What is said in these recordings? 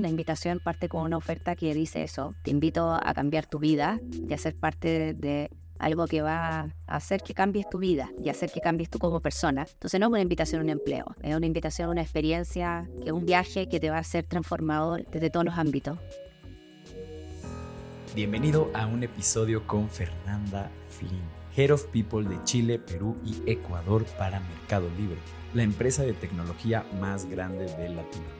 La invitación parte con una oferta que dice eso, te invito a cambiar tu vida y a ser parte de algo que va a hacer que cambies tu vida y hacer que cambies tú como persona. Entonces no es una invitación a un empleo, es una invitación a una experiencia, que un viaje que te va a ser transformador desde todos los ámbitos. Bienvenido a un episodio con Fernanda Flynn, Head of People de Chile, Perú y Ecuador para Mercado Libre, la empresa de tecnología más grande de Latinoamérica.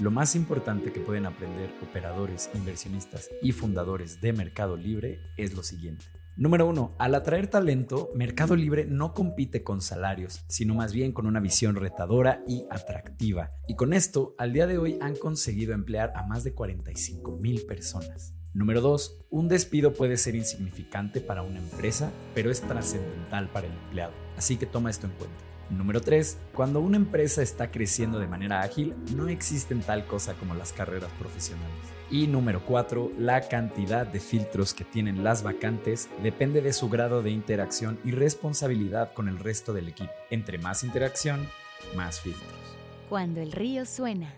Lo más importante que pueden aprender operadores, inversionistas y fundadores de Mercado Libre es lo siguiente. Número uno, al atraer talento, Mercado Libre no compite con salarios, sino más bien con una visión retadora y atractiva. Y con esto, al día de hoy han conseguido emplear a más de 45 mil personas. Número 2. Un despido puede ser insignificante para una empresa, pero es trascendental para el empleado. Así que toma esto en cuenta. Número 3. Cuando una empresa está creciendo de manera ágil, no existen tal cosa como las carreras profesionales. Y número 4. La cantidad de filtros que tienen las vacantes depende de su grado de interacción y responsabilidad con el resto del equipo. Entre más interacción, más filtros. Cuando el río suena.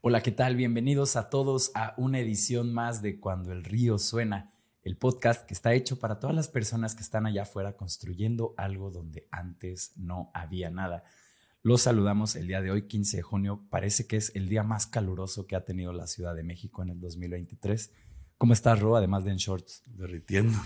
Hola, ¿qué tal? Bienvenidos a todos a una edición más de Cuando el río suena el podcast que está hecho para todas las personas que están allá afuera construyendo algo donde antes no había nada. Los saludamos el día de hoy, 15 de junio. Parece que es el día más caluroso que ha tenido la Ciudad de México en el 2023. ¿Cómo estás, Ro? Además de en shorts. Derritiendo.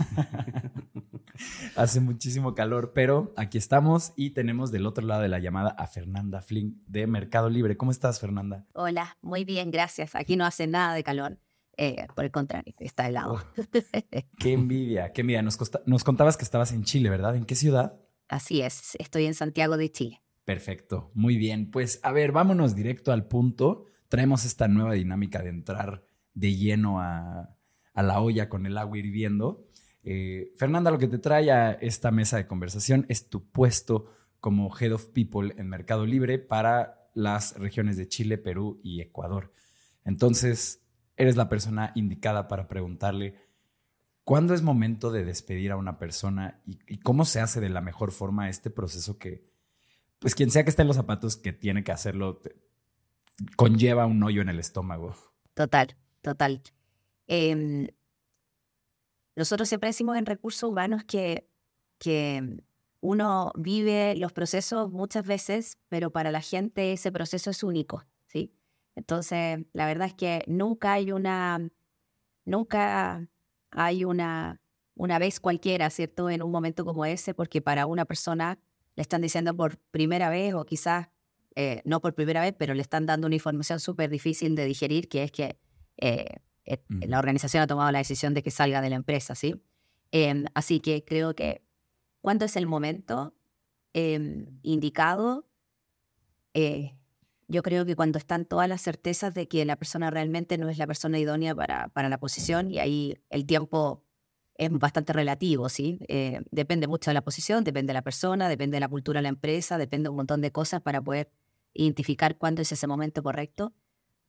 Hace muchísimo calor, pero aquí estamos y tenemos del otro lado de la llamada a Fernanda Flynn de Mercado Libre. ¿Cómo estás, Fernanda? Hola, muy bien, gracias. Aquí no hace nada de calor. Eh, por el contrario, está helado. Oh, qué envidia, qué envidia. Nos, nos contabas que estabas en Chile, ¿verdad? ¿En qué ciudad? Así es, estoy en Santiago de Chile. Perfecto, muy bien. Pues a ver, vámonos directo al punto. Traemos esta nueva dinámica de entrar de lleno a, a la olla con el agua hirviendo. Eh, Fernanda, lo que te trae a esta mesa de conversación es tu puesto como Head of People en Mercado Libre para las regiones de Chile, Perú y Ecuador. Entonces, eres la persona indicada para preguntarle cuándo es momento de despedir a una persona y, cómo se hace de la mejor forma este proceso que, pues quien sea que esté en los zapatos que tiene que hacerlo, conlleva un hoyo en el estómago. Total, total. Em, nosotros siempre decimos en recursos humanos que, que uno vive los procesos muchas veces, pero para la gente ese proceso es único, ¿sí? Entonces, la verdad es que nunca hay una, nunca hay una, una vez cualquiera, ¿cierto? En un momento como ese, porque para una persona le están diciendo por primera vez o quizás eh, no por primera vez, pero le están dando una información súper difícil de digerir, que es que eh, eh, la organización ha tomado la decisión de que salga de la empresa, ¿sí? Em, así que creo que cuando es el momento em, indicado, yo creo que cuando están todas las certezas de que la persona realmente no es la persona idónea para, para la posición y ahí el tiempo es bastante relativo, ¿sí? Eh, depende mucho de la posición, depende de la persona, depende de la cultura de la empresa, depende de un montón de cosas para poder identificar cuándo es ese momento correcto.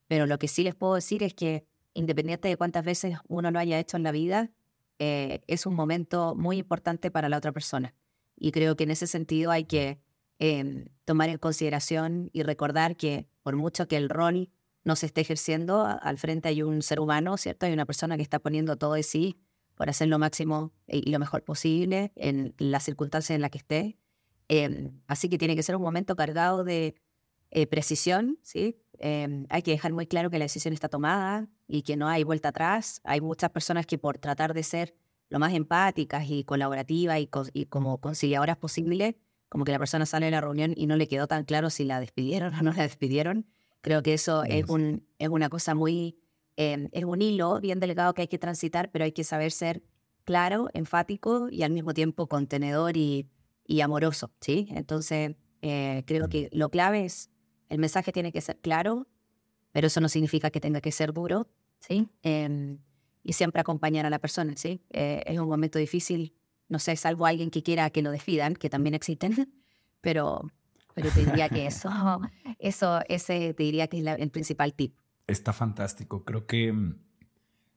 Pero lo que sí les puedo decir es que independiente de cuántas veces uno lo haya hecho en la vida, eh, es un momento muy importante para la otra persona. Y creo que en ese sentido hay que Em, tomar en consideración y recordar que por mucho que el rol no se esté ejerciendo, al frente hay un ser humano, ¿cierto? Hay una persona que está poniendo todo de sí por hacer lo máximo y lo mejor posible en las circunstancias en las que esté. Em, así que tiene que ser un momento cargado de eh, precisión, ¿sí? Em, hay que dejar muy claro que la decisión está tomada y que no hay vuelta atrás. Hay muchas personas que por tratar de ser lo más empáticas y colaborativas y, y como conciliadoras posible, como que la persona sale de la reunión y no le quedó tan claro si la despidieron o no la despidieron. Creo que eso es, un, es una cosa muy, em, es un hilo bien delegado que hay que transitar, pero hay que saber ser claro, enfático y al mismo tiempo contenedor y, y amoroso, ¿sí? Entonces, eh, creo que lo clave es, el mensaje tiene que ser claro, pero eso no significa que tenga que ser duro, ¿sí? Em, y siempre acompañar a la persona, ¿sí? Eh, es un momento difícil no sé, salvo alguien que quiera que lo despidan, que también existen, pero, pero te diría que eso, eso, ese te diría que es el principal tip. Está fantástico. Creo que mm,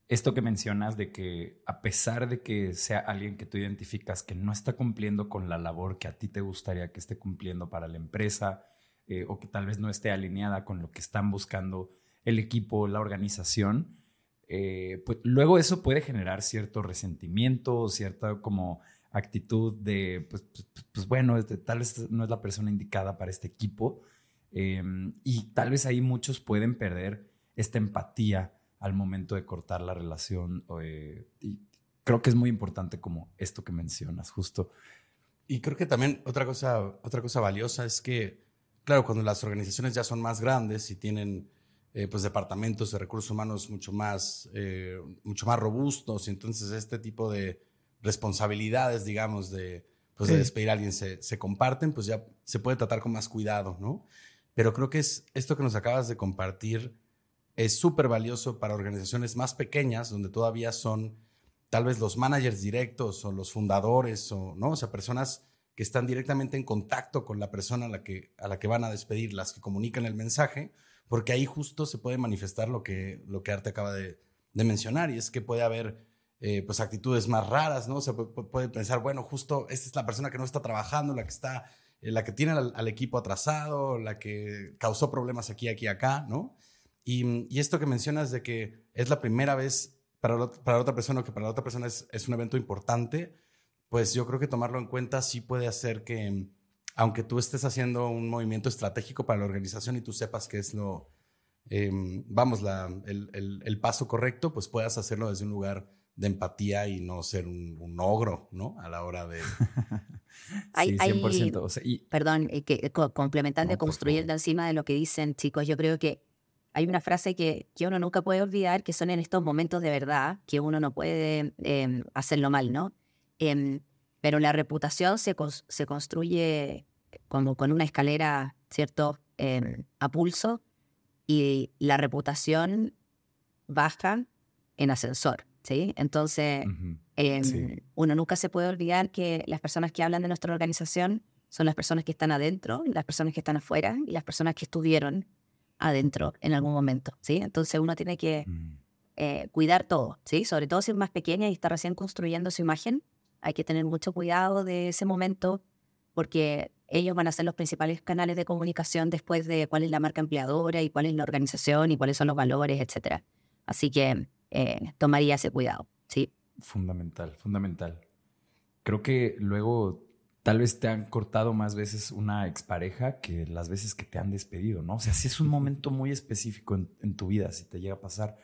esto que mencionas de que a pesar de que sea alguien que tú identificas que no está cumpliendo con la labor que a ti te gustaría que esté cumpliendo para la empresa eh, o que tal vez no esté alineada con lo que están buscando el equipo, la organización, eh, pues luego eso puede generar cierto resentimiento, cierta como actitud de, pues, pues, pues bueno, tal vez no es la persona indicada para este equipo. Em, y tal vez ahí muchos pueden perder esta empatía al momento de cortar la relación. Eh, y creo que es muy importante como esto que mencionas, justo. Y creo que también otra cosa, otra cosa valiosa es que, claro, cuando las organizaciones ya son más grandes y tienen eh, pues departamentos de recursos humanos mucho más, eh, mucho más robustos, y entonces este tipo de responsabilidades, digamos, de, pues de despedir a alguien se, se, comparten, pues ya se puede tratar con más cuidado, ¿no? Pero creo que es esto que nos acabas de compartir es súper valioso para organizaciones más pequeñas, donde todavía son tal vez los managers directos o los fundadores, o, ¿no? O sea, personas que están directamente en contacto con la persona a la que, a la que van a despedir, las que comunican el mensaje, porque ahí justo se puede manifestar lo que, lo que Arte acaba de, mencionar, y es que puede haber eh, pues actitudes más raras, ¿no? Se puede, pensar, bueno, justo esta es la persona que no está trabajando, la que está, eh, la que tiene al, equipo atrasado, la que causó problemas aquí, aquí, acá, ¿no? Y, esto que mencionas de que es la primera vez para, para otra persona o que para la otra persona es, es un evento importante, pues yo creo que tomarlo en cuenta sí puede hacer que aunque tú estés haciendo un movimiento estratégico para la organización y tú sepas que es lo, em, vamos, la, el, el, paso correcto, pues puedas hacerlo desde un lugar de empatía y no ser un, ogro, ¿no? A la hora de... sí, 100%. Perdón, eh, que, complementando, construyendo encima de lo que dicen, chicos, yo creo que hay una frase que, que, uno nunca puede olvidar, que son en estos momentos de verdad, que uno no puede em, hacerlo mal, ¿no? Em, pero la reputación se, se construye como con una escalera, ¿cierto?, em, a pulso y la reputación baja en ascensor, ¿sí? Entonces, em, uno nunca se puede olvidar que las personas que hablan de nuestra organización son las personas que están adentro, las personas que están afuera y las personas que estuvieron adentro en algún momento, ¿sí? Entonces uno tiene que mm. eh, cuidar todo, ¿sí? Sobre todo si es más pequeña y está recién construyendo su imagen, hay que tener mucho cuidado de ese momento porque ellos van a ser los principales canales de comunicación después de cuál es la marca empleadora y cuál es la organización y cuáles son los valores, etc. Así que eh, tomaría ese cuidado, ¿sí? Fundamental, fundamental. Creo que luego tal vez te han cortado más veces una expareja que las veces que te han despedido, ¿no? O sea, sí es un momento muy específico en, en tu vida, si te llega a pasar.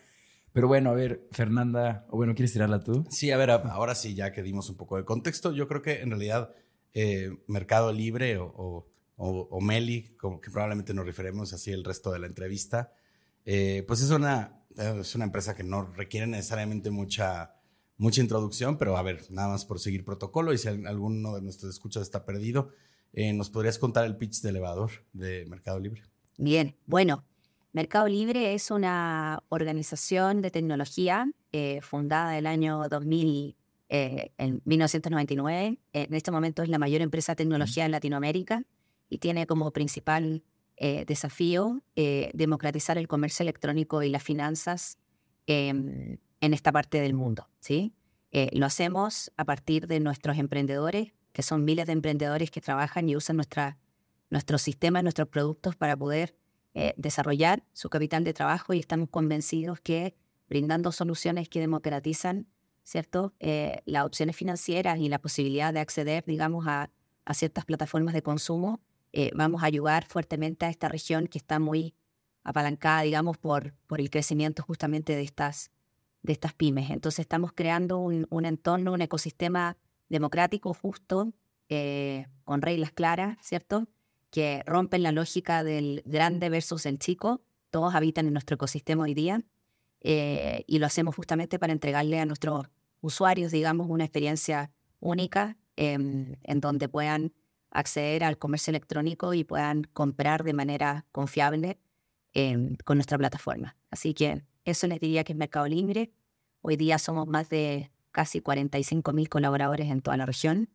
Pero bueno, a ver, Fernanda, o bueno, ¿quieres tirarla tú? Sí, a ver, ahora sí, ya que dimos un poco de contexto, yo creo que en realidad eh, Mercado Libre o, o, Meli, como que probablemente nos referimos así el resto de la entrevista, eh, pues es una, es una empresa que no requiere necesariamente mucha, mucha introducción, pero a ver, nada más por seguir protocolo y si alguno de nuestros escuchas está perdido, eh, ¿nos podrías contar el pitch de elevador de Mercado Libre? Bien, bueno, Mercado Libre es una organización de tecnología eh, fundada el año 2000, eh, en 1999. En este momento es la mayor empresa de tecnología en Latinoamérica y tiene como principal eh, desafío democratizar el comercio electrónico y las finanzas em, en esta parte del mundo. ¿sí? lo hacemos a partir de nuestros emprendedores, que son miles de emprendedores que trabajan y usan nuestra, nuestros sistemas, nuestros productos para poder eh, desarrollar su capital de trabajo y estamos convencidos que brindando soluciones que democratizan, ¿cierto? Eh, las opciones financieras y la posibilidad de acceder, digamos, a, a ciertas plataformas de consumo, eh, vamos a ayudar fuertemente a esta región que está muy apalancada, digamos, por, por el crecimiento justamente de estas, de estas pymes. Entonces estamos creando un, un entorno, un ecosistema democrático, justo, con reglas claras, ¿cierto? Que rompen la lógica del grande versus el chico. Todos habitan en nuestro ecosistema hoy día eh, y lo hacemos justamente para entregarle a nuestros usuarios, digamos, una experiencia única em, en donde puedan acceder al comercio electrónico y puedan comprar de manera confiable em, con nuestra plataforma. Así que eso les diría que es Mercado Libre. Hoy día somos más de casi 45 mil colaboradores en toda la región.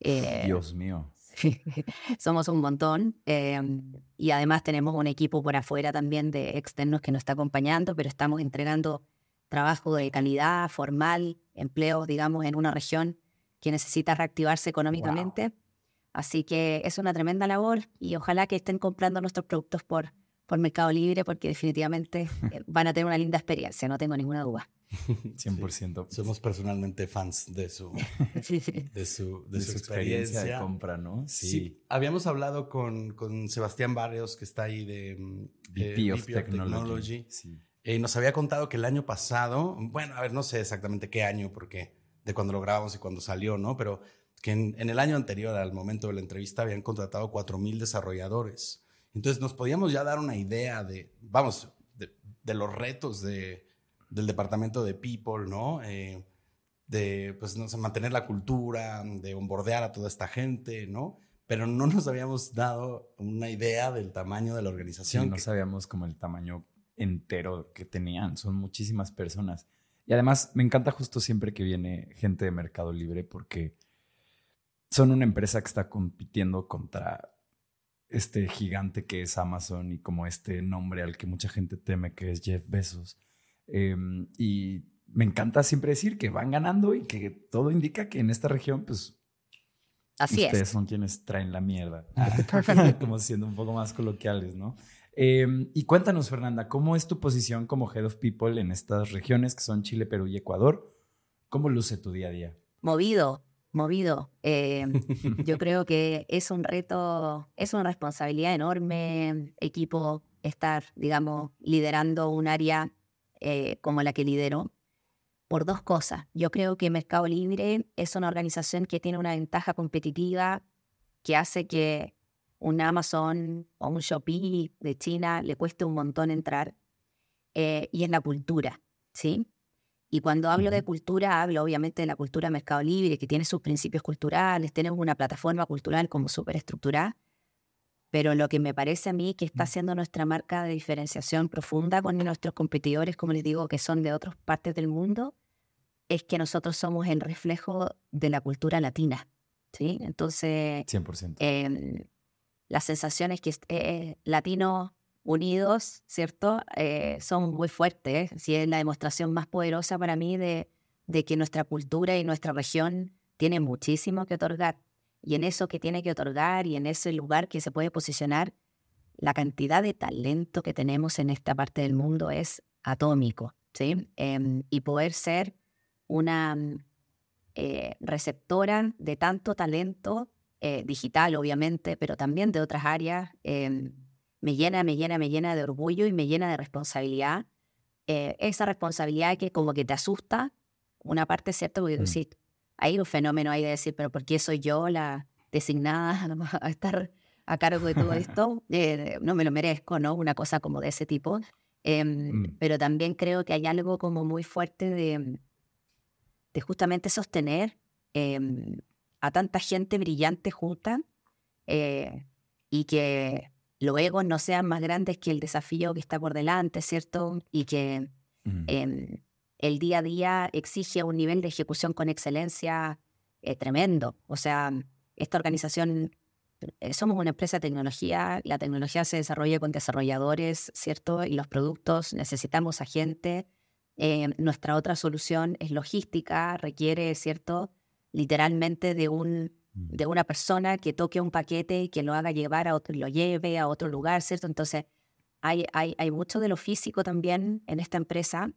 Eh, Dios mío. Somos un montón em, y además tenemos un equipo por afuera también de externos que nos está acompañando, pero estamos entregando trabajo de calidad, formal, empleos, digamos, en una región que necesita reactivarse económicamente. Así que es una tremenda labor y ojalá que estén comprando nuestros productos por, por Mercado Libre porque definitivamente eh, van a tener una linda experiencia, no tengo ninguna duda. 100%. Somos personalmente fans de su, Sí, sí. de su, de De su su experiencia experiencia. de compra, ¿no? Sí. habíamos hablado con, con Sebastián Barrios, que está ahí de VP of Technology. Sí. Eh, nos había contado que el año pasado, bueno, a ver, no sé exactamente qué año, porque de cuando lo grabamos y cuando salió, ¿no? Pero que en, en el año anterior, al momento de la entrevista, habían contratado 4.000 desarrolladores. Entonces nos podíamos ya dar una idea de, vamos, de, de los retos de, del departamento de People, ¿no? Eh, de, pues, no sé, mantener la cultura, de onboardear a toda esta gente, ¿no? Pero no nos habíamos dado una idea del tamaño de la Sí, organización. no que- sabíamos como el tamaño entero que tenían. Son muchísimas personas. Y además me encanta justo siempre que viene gente de Mercado Libre porque son una empresa que está compitiendo contra este gigante que es Amazon y como este nombre al que mucha gente teme que es Jeff Bezos. Eh, y me encanta siempre decir que van ganando y que todo indica que en esta región, pues Así ustedes es. son quienes traen la mierda. como siendo un poco más coloquiales, ¿no? Eh, y cuéntanos, Fernanda, ¿cómo es tu posición como Head of People en estas regiones que son Chile, Perú y Ecuador? ¿Cómo luce tu día a día? Movido, movido. Eh, yo creo que es un reto, es una responsabilidad enorme, equipo, estar, digamos, liderando un área eh, como la que lidero, por dos cosas. Yo creo que Mercado Libre es una organización que tiene una ventaja competitiva que hace que un Amazon o un Shopee de China le cueste un montón entrar, eh, y es la cultura, ¿sí? Y cuando hablo de cultura, hablo obviamente de la cultura Mercado Libre, que tiene sus principios culturales, tenemos una plataforma cultural como súper estructurada, pero lo que me parece a mí que está haciendo nuestra marca de diferenciación profunda con nuestros competidores, como les digo, que son de otras partes del mundo, es que nosotros somos el reflejo de la cultura latina, ¿sí? Entonces, 100%. eh, la sensación es que eh, latinos unidos, ¿cierto? Eh, son muy fuertes. Sí, es la demostración más poderosa para mí de, de que nuestra cultura y nuestra región tiene muchísimo que otorgar. Y en eso que tiene que otorgar y en ese lugar que se puede posicionar, la cantidad de talento que tenemos en esta parte del mundo es atómico, ¿sí? Em, y poder ser una mm, eh, receptora de tanto talento eh, digital, obviamente, pero también de otras áreas, em, me llena, me llena, me llena de orgullo y me llena de responsabilidad. Eh, esa responsabilidad que como que te asusta, una parte cierto, porque Mm. sí, hay un fenómeno ahí de decir, pero ¿por qué soy yo la designada a estar a cargo de todo esto? Eh, no me lo merezco, ¿no? Una cosa como de ese tipo. Em, Mm. Pero también creo que hay algo como muy fuerte de, de justamente sostener em, a tanta gente brillante junta eh, y que los egos no sean más grandes que el desafío que está por delante, ¿cierto? Y que Mm. El día a día exige un nivel de ejecución con excelencia eh, tremendo. O sea, esta organización, eh, somos una empresa de tecnología, la tecnología se desarrolla con desarrolladores, ¿cierto? Y los productos necesitamos a gente. Eh, nuestra otra solución es logística, requiere, ¿cierto? Literalmente de un Mm. de una persona que toque un paquete y que lo haga llevar a otro, lo lleve a otro lugar, ¿cierto? Entonces, hay, hay, hay mucho de lo físico también en esta empresa.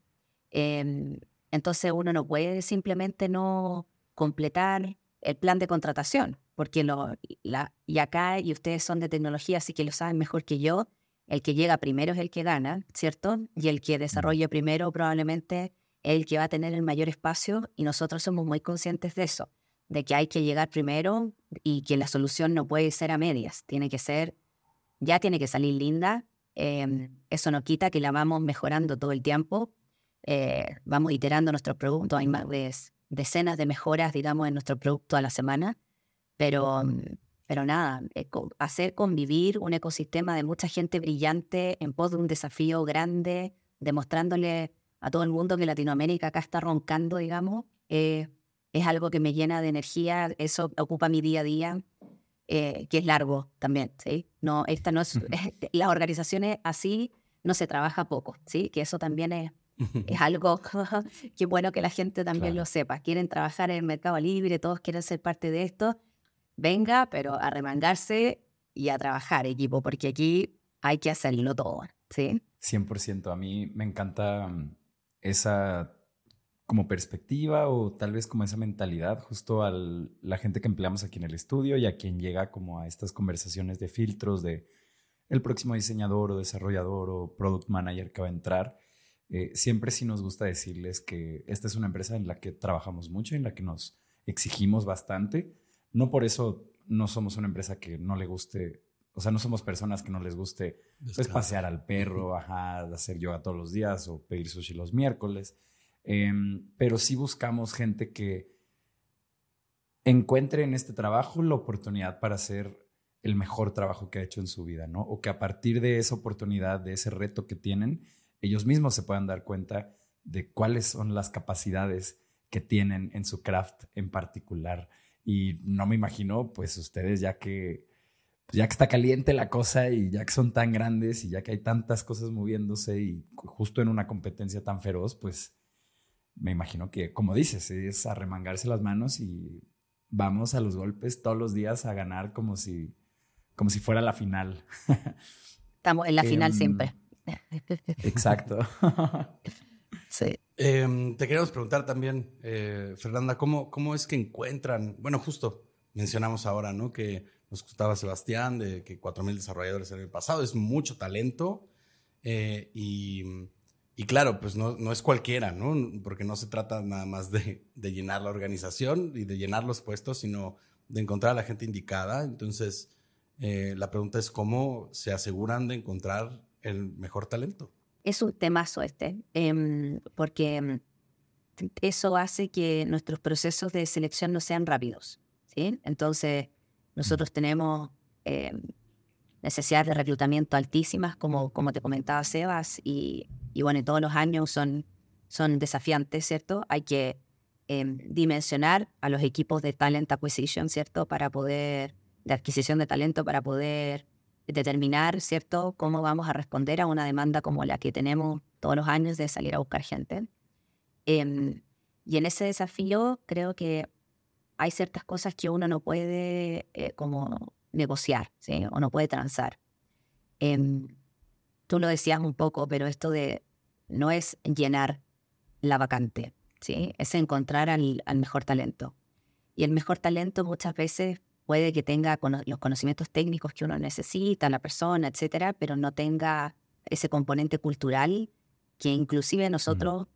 Em, entonces, uno no puede simplemente no completar el plan de contratación, porque lo, la, y acá, y ustedes son de tecnología, así que lo saben mejor que yo, el que llega primero es el que gana, ¿cierto? Y el que desarrolle primero probablemente es el que va a tener el mayor espacio y nosotros somos muy conscientes de eso de que hay que llegar primero y que la solución no puede ser a medias, tiene que ser, ya tiene que salir linda. eh, eso no quita que la vamos mejorando todo el tiempo, eh, vamos iterando nuestros productos, hay más de decenas de mejoras, digamos, en nuestro producto a la semana, pero, pero nada, eh, hacer convivir un ecosistema de mucha gente brillante en pos de un desafío grande, demostrándole a todo el mundo que Latinoamérica acá está roncando, digamos, eh, es algo que me llena de energía, eso ocupa mi día a día, eh, que es largo también, ¿sí? No, esta no es, las organizaciones así no se trabaja poco, ¿sí? Que eso también es, es algo que bueno que la gente también Claro. lo sepa. Quieren trabajar en el mercado libre, todos quieren ser parte de esto. Venga, pero a remangarse y a trabajar, equipo, porque aquí hay que hacerlo todo, ¿sí? 100%. A mí me encanta mm, esa como perspectiva o tal vez como esa mentalidad justo a la gente que empleamos aquí en el estudio y a quien llega como a estas conversaciones de filtros de el próximo diseñador o desarrollador o product manager que va a entrar. Eh, siempre sí nos gusta decirles que esta es una empresa en la que trabajamos mucho, en la que nos exigimos bastante. No por eso no somos una empresa que no le guste, o sea, no somos personas que no les guste pues, pasear al perro, ajá, hacer yoga todos los días o pedir sushi los miércoles. Em, pero sí buscamos gente que encuentre en este trabajo la oportunidad para hacer el mejor trabajo que ha hecho en su vida, ¿no? O que a partir de esa oportunidad, de ese reto que tienen, ellos mismos se puedan dar cuenta de cuáles son las capacidades que tienen en su craft en particular. Y no me imagino, pues ustedes ya que, pues, ya que está caliente la cosa y ya que son tan grandes y ya que hay tantas cosas moviéndose y justo en una competencia tan feroz, pues me imagino que, como dices, es arremangarse las manos y vamos a los golpes todos los días a ganar como si, como si fuera la final. Estamos en la final em, siempre. Exacto. sí. Em, te queremos preguntar también, eh, Fernanda, ¿cómo, ¿cómo es que encuentran, bueno, justo mencionamos ahora, ¿no? Que nos gustaba Sebastián, de que 4.000 desarrolladores en el pasado, es mucho talento eh, y y claro, pues no, no, es cualquiera, ¿no? Porque no se trata nada más de, de, llenar la organización y de llenar los puestos, sino de encontrar a la gente indicada. Entonces, eh, la pregunta es cómo se aseguran de encontrar el mejor talento. Es un temazo este, em, porque em, eso hace que nuestros procesos de selección no sean rápidos, ¿sí? Entonces, nosotros tenemos em, necesidades de reclutamiento altísimas, como, como te comentaba Sebas, y y bueno, todos los años son, son desafiantes, ¿cierto? Hay que dimensionar a los equipos de talent acquisition, ¿cierto? Para poder, de adquisición de talento, para poder determinar, ¿cierto?, cómo vamos a responder a una demanda como la que tenemos todos los años de salir a buscar gente. Em, y en ese desafío creo que hay ciertas cosas que uno no puede eh, como negociar, ¿sí? O no puede transar. Em, tú lo decías un poco, pero esto de no es llenar la vacante, ¿sí? es encontrar al, mejor talento. Y el mejor talento muchas veces puede que tenga los conocimientos técnicos que uno necesita, la persona, etcétera, pero no tenga ese componente cultural que inclusive nosotros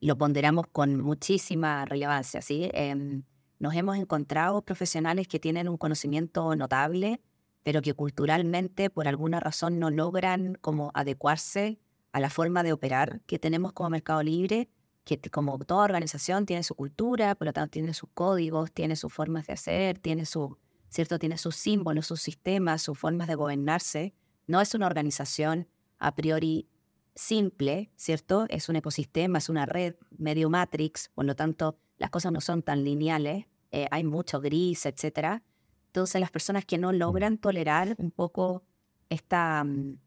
lo ponderamos con muchísima relevancia. ¿sí? Em, nos hemos encontrado profesionales que tienen un conocimiento notable, pero que culturalmente por alguna razón no logran como adecuarse a la forma de operar que tenemos como Mercado Libre, que como toda organización tiene su cultura, por lo tanto tiene sus códigos, tiene sus formas de hacer, tiene su, ¿cierto? Tiene sus símbolos, sus sistemas, sus formas de gobernarse. No es una organización a priori simple, ¿cierto? Es un ecosistema, es una red medio matrix, por lo tanto las cosas no son tan lineales, eh, hay mucho gris, etcétera. Entonces las personas que no logran tolerar un poco esta, mm,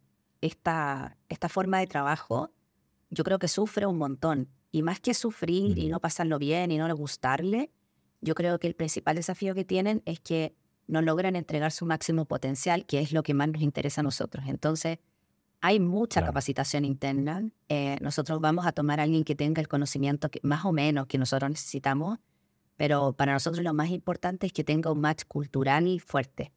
esta, esta forma de trabajo, yo creo que sufre un montón. Y más que sufrir y no pasarlo bien y no gustarle, yo creo que el principal desafío que tienen es que no logran entregar su máximo potencial, que es lo que más nos interesa a nosotros. Entonces, hay mucha capacitación interna. Eh, nosotros vamos a tomar a alguien que tenga el conocimiento que, más o menos que nosotros necesitamos pero para nosotros lo más importante es que tenga un match cultural fuerte.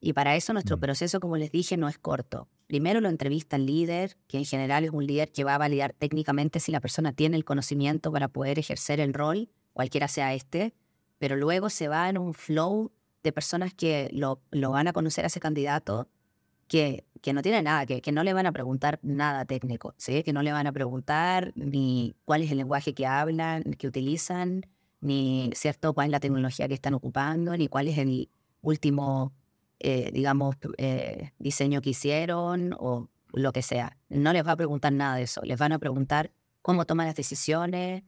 Y para eso nuestro mm. proceso, como les dije, no es corto. Primero lo entrevista el líder, que en general es un líder que va a validar técnicamente si la persona tiene el conocimiento para poder ejercer el rol, cualquiera sea este, pero luego se va en un flow de personas que lo, van a conocer a ese candidato, que, no tiene nada, que, que no le van a preguntar nada técnico, ¿sí? que no le van a preguntar ni cuál es el lenguaje que hablan, que utilizan, ni cierto cuál es la tecnología que están ocupando, ni cuál es el último, eh, digamos, eh, diseño que hicieron o lo que sea. No les va a preguntar nada de eso. Les van a preguntar cómo toman las decisiones,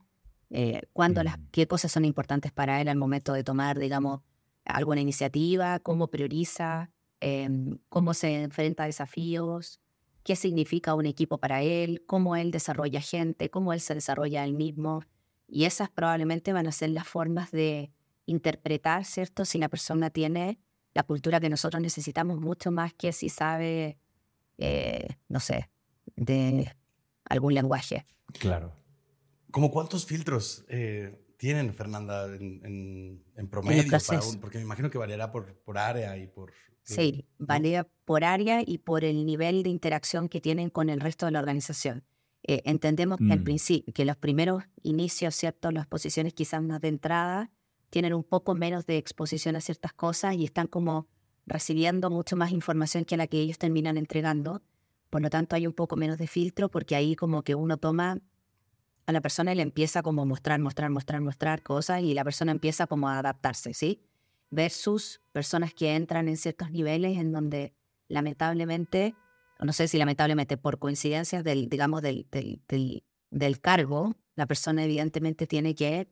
eh, cuándo las, mm. qué cosas son importantes para él al momento de tomar, digamos, alguna iniciativa, cómo prioriza, em, cómo se enfrenta a desafíos, qué significa un equipo para él, cómo él desarrolla gente, cómo él se desarrolla él mismo. Y esas probablemente van a ser las formas de interpretar, ¿cierto? Si la persona tiene la cultura que nosotros necesitamos mucho más que si sabe eh, no sé, de algún lenguaje. Claro. ¿Cómo cuántos filtros eh, tienen, Fernanda, en, promedio? porque me imagino que variará por, por área y por... Sí, varía por área y por el nivel de interacción que tienen con el resto de la organización. Eh, entendemos que, al mm. principio, que los primeros inicios, ¿cierto? Las posiciones quizás más de entrada tienen un poco menos de exposición a ciertas cosas y están como recibiendo mucho más información que la que ellos terminan entregando. Por lo tanto, hay un poco menos de filtro porque ahí como que uno toma a la persona y le empieza como mostrar, mostrar, mostrar, mostrar cosas y la persona empieza como a adaptarse, ¿sí? Versus personas que entran en ciertos niveles en donde lamentablemente no sé si lamentablemente por coincidencias del, digamos, del, del, del, cargo, la persona evidentemente tiene que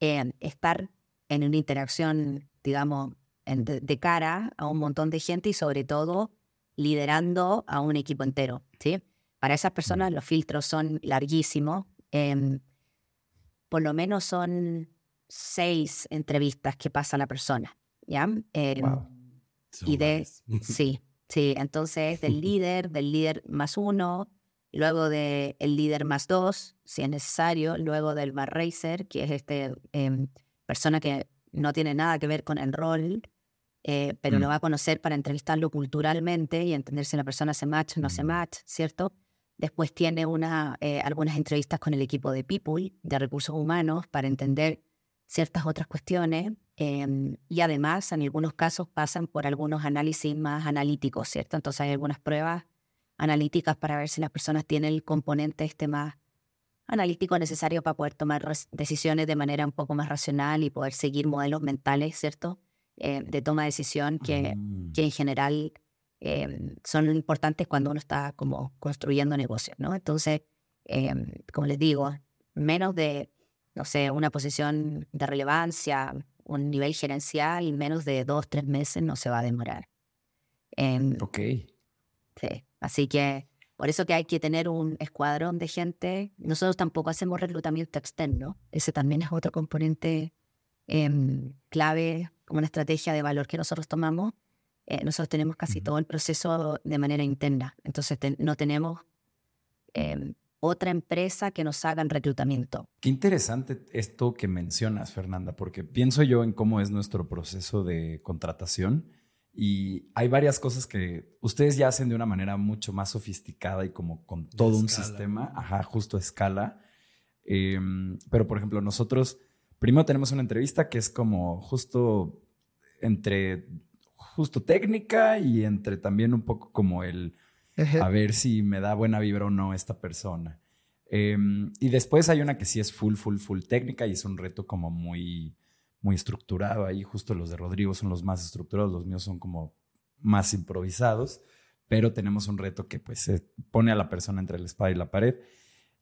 eh, estar en una interacción, digamos, de, cara a un montón de gente y sobre todo liderando a un equipo entero, ¿sí? Para esas personas los filtros son larguísimos. Em, por lo menos son seis entrevistas que pasa la persona, ¿ya? Em, y de, sí, Sí, entonces del líder, del líder más uno, luego del líder más dos, si es necesario, luego del bar racer, que es este em, persona que no tiene nada que ver con el rol, eh, pero lo mm. va a conocer para entrevistarlo culturalmente y entender si la persona se match o no se mm. match, ¿cierto? Después tiene una, eh, algunas entrevistas con el equipo de People, de recursos humanos, para entender ciertas otras cuestiones em, y además en algunos casos pasan por algunos análisis más analíticos, ¿cierto? Entonces hay algunas pruebas analíticas para ver si las personas tienen el componente este más analítico necesario para poder tomar decisiones de manera un poco más racional y poder seguir modelos mentales, ¿cierto? Eh, de toma de decisión que, mm. que en general em, son importantes cuando uno está como construyendo negocios, ¿no? Entonces, em, como les digo, menos de no sé, una posición de relevancia, un nivel gerencial, menos de dos, tres meses no se va a demorar. Em, ok. Sí, así que por eso que hay que tener un escuadrón de gente. Nosotros tampoco hacemos reclutamiento externo. Ese también es otro componente em, clave, como una estrategia de valor que nosotros tomamos. Eh, nosotros tenemos casi todo el proceso de manera interna. Entonces no tenemos em, otra empresa que nos haga el reclutamiento. Qué interesante esto que mencionas, Fernanda, porque pienso yo en cómo es nuestro proceso de contratación y hay varias cosas que ustedes ya hacen de una manera mucho más sofisticada y como con todo un sistema, ajá, justo a escala. Em, pero, por ejemplo, nosotros primero tenemos una entrevista que es como justo entre, justo técnica y entre también un poco como el a ver si me da buena vibra o no esta persona. Em, y después hay una que sí es full, full, full técnica y es un reto como muy, muy estructurado. Ahí justo los de Rodrigo son los más estructurados, los míos son como más improvisados, pero tenemos un reto que pues pone a la persona entre el espada y la pared.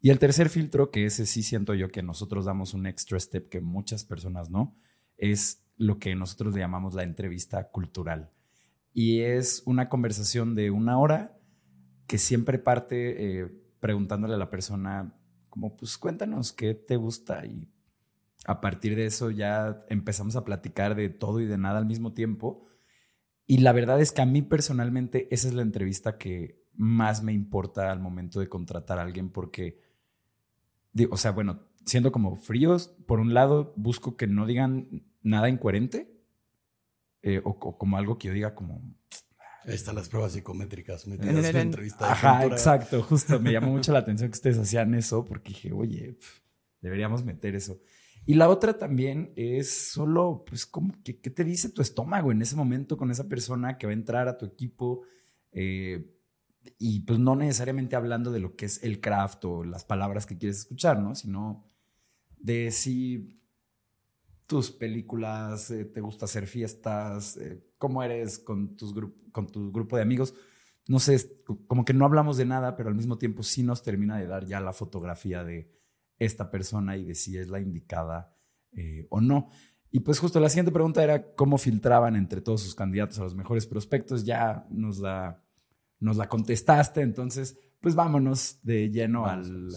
Y el tercer filtro, que ese sí siento yo que nosotros damos un extra step que muchas personas no, es lo que nosotros le llamamos la entrevista cultural. Y es una conversación de una hora que siempre parte eh, preguntándole a la persona, como, pues cuéntanos qué te gusta y a partir de eso ya empezamos a platicar de todo y de nada al mismo tiempo. Y la verdad es que a mí personalmente esa es la entrevista que más me importa al momento de contratar a alguien porque, o sea, bueno, siendo como fríos, por un lado busco que no digan nada incoherente eh, o, como algo que yo diga como, Ahí están las pruebas psicométricas metidas en la entrevista. Ajá, exacto, justo. Me llamó mucho la atención que ustedes hacían eso porque dije, oye, deberíamos meter eso. Y la otra también es solo, pues, como, ¿qué, te dice tu estómago en ese momento con esa persona que va a entrar a tu equipo? Eh, y pues no necesariamente hablando de lo que es el craft o las palabras que quieres escuchar, ¿no? Sino de si tus películas, eh, te gusta hacer fiestas, eh, cómo eres con, tus con tu grupo de amigos. No sé, como que no hablamos de nada, pero al mismo tiempo sí nos termina de dar ya la fotografía de esta persona y de si es la indicada eh, o no. Y pues justo la siguiente pregunta era cómo filtraban entre todos sus candidatos a los mejores prospectos. Ya nos la, nos la contestaste, entonces pues vámonos de lleno al,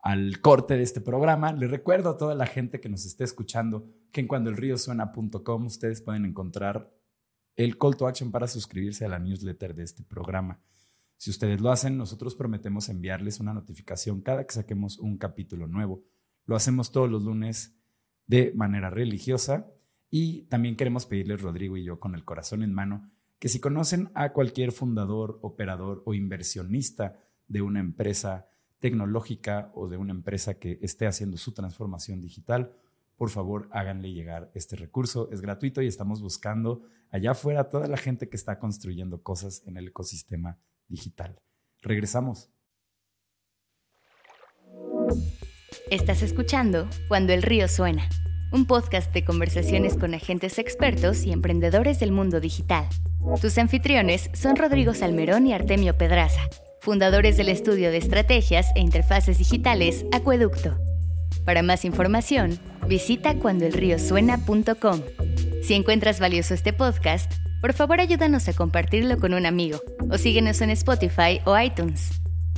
al corte de este programa. Les recuerdo a toda la gente que nos esté escuchando que en cuandoelríosuena.com ustedes pueden encontrar el call to action para suscribirse a la newsletter de este programa. Si ustedes lo hacen, nosotros prometemos enviarles una notificación cada que saquemos un capítulo nuevo. Lo hacemos todos los lunes de manera religiosa y también queremos pedirles, Rodrigo y yo, con el corazón en mano, que si conocen a cualquier fundador, operador o inversionista de una empresa tecnológica o de una empresa que esté haciendo su transformación digital, por favor háganle llegar este recurso. Es gratuito y estamos buscando allá afuera toda la gente que está construyendo cosas en el ecosistema digital. Regresamos. Estás escuchando Cuando el río suena, un podcast de conversaciones con agentes expertos y emprendedores del mundo digital. Tus anfitriones son Rodrigo Salmerón y Artemio Pedraza, fundadores del estudio de estrategias e interfaces digitales Acueducto. Para más información, visita cuandoelriosuena.com. Si encuentras valioso este podcast, por favor ayúdanos a compartirlo con un amigo o síguenos en Spotify o iTunes.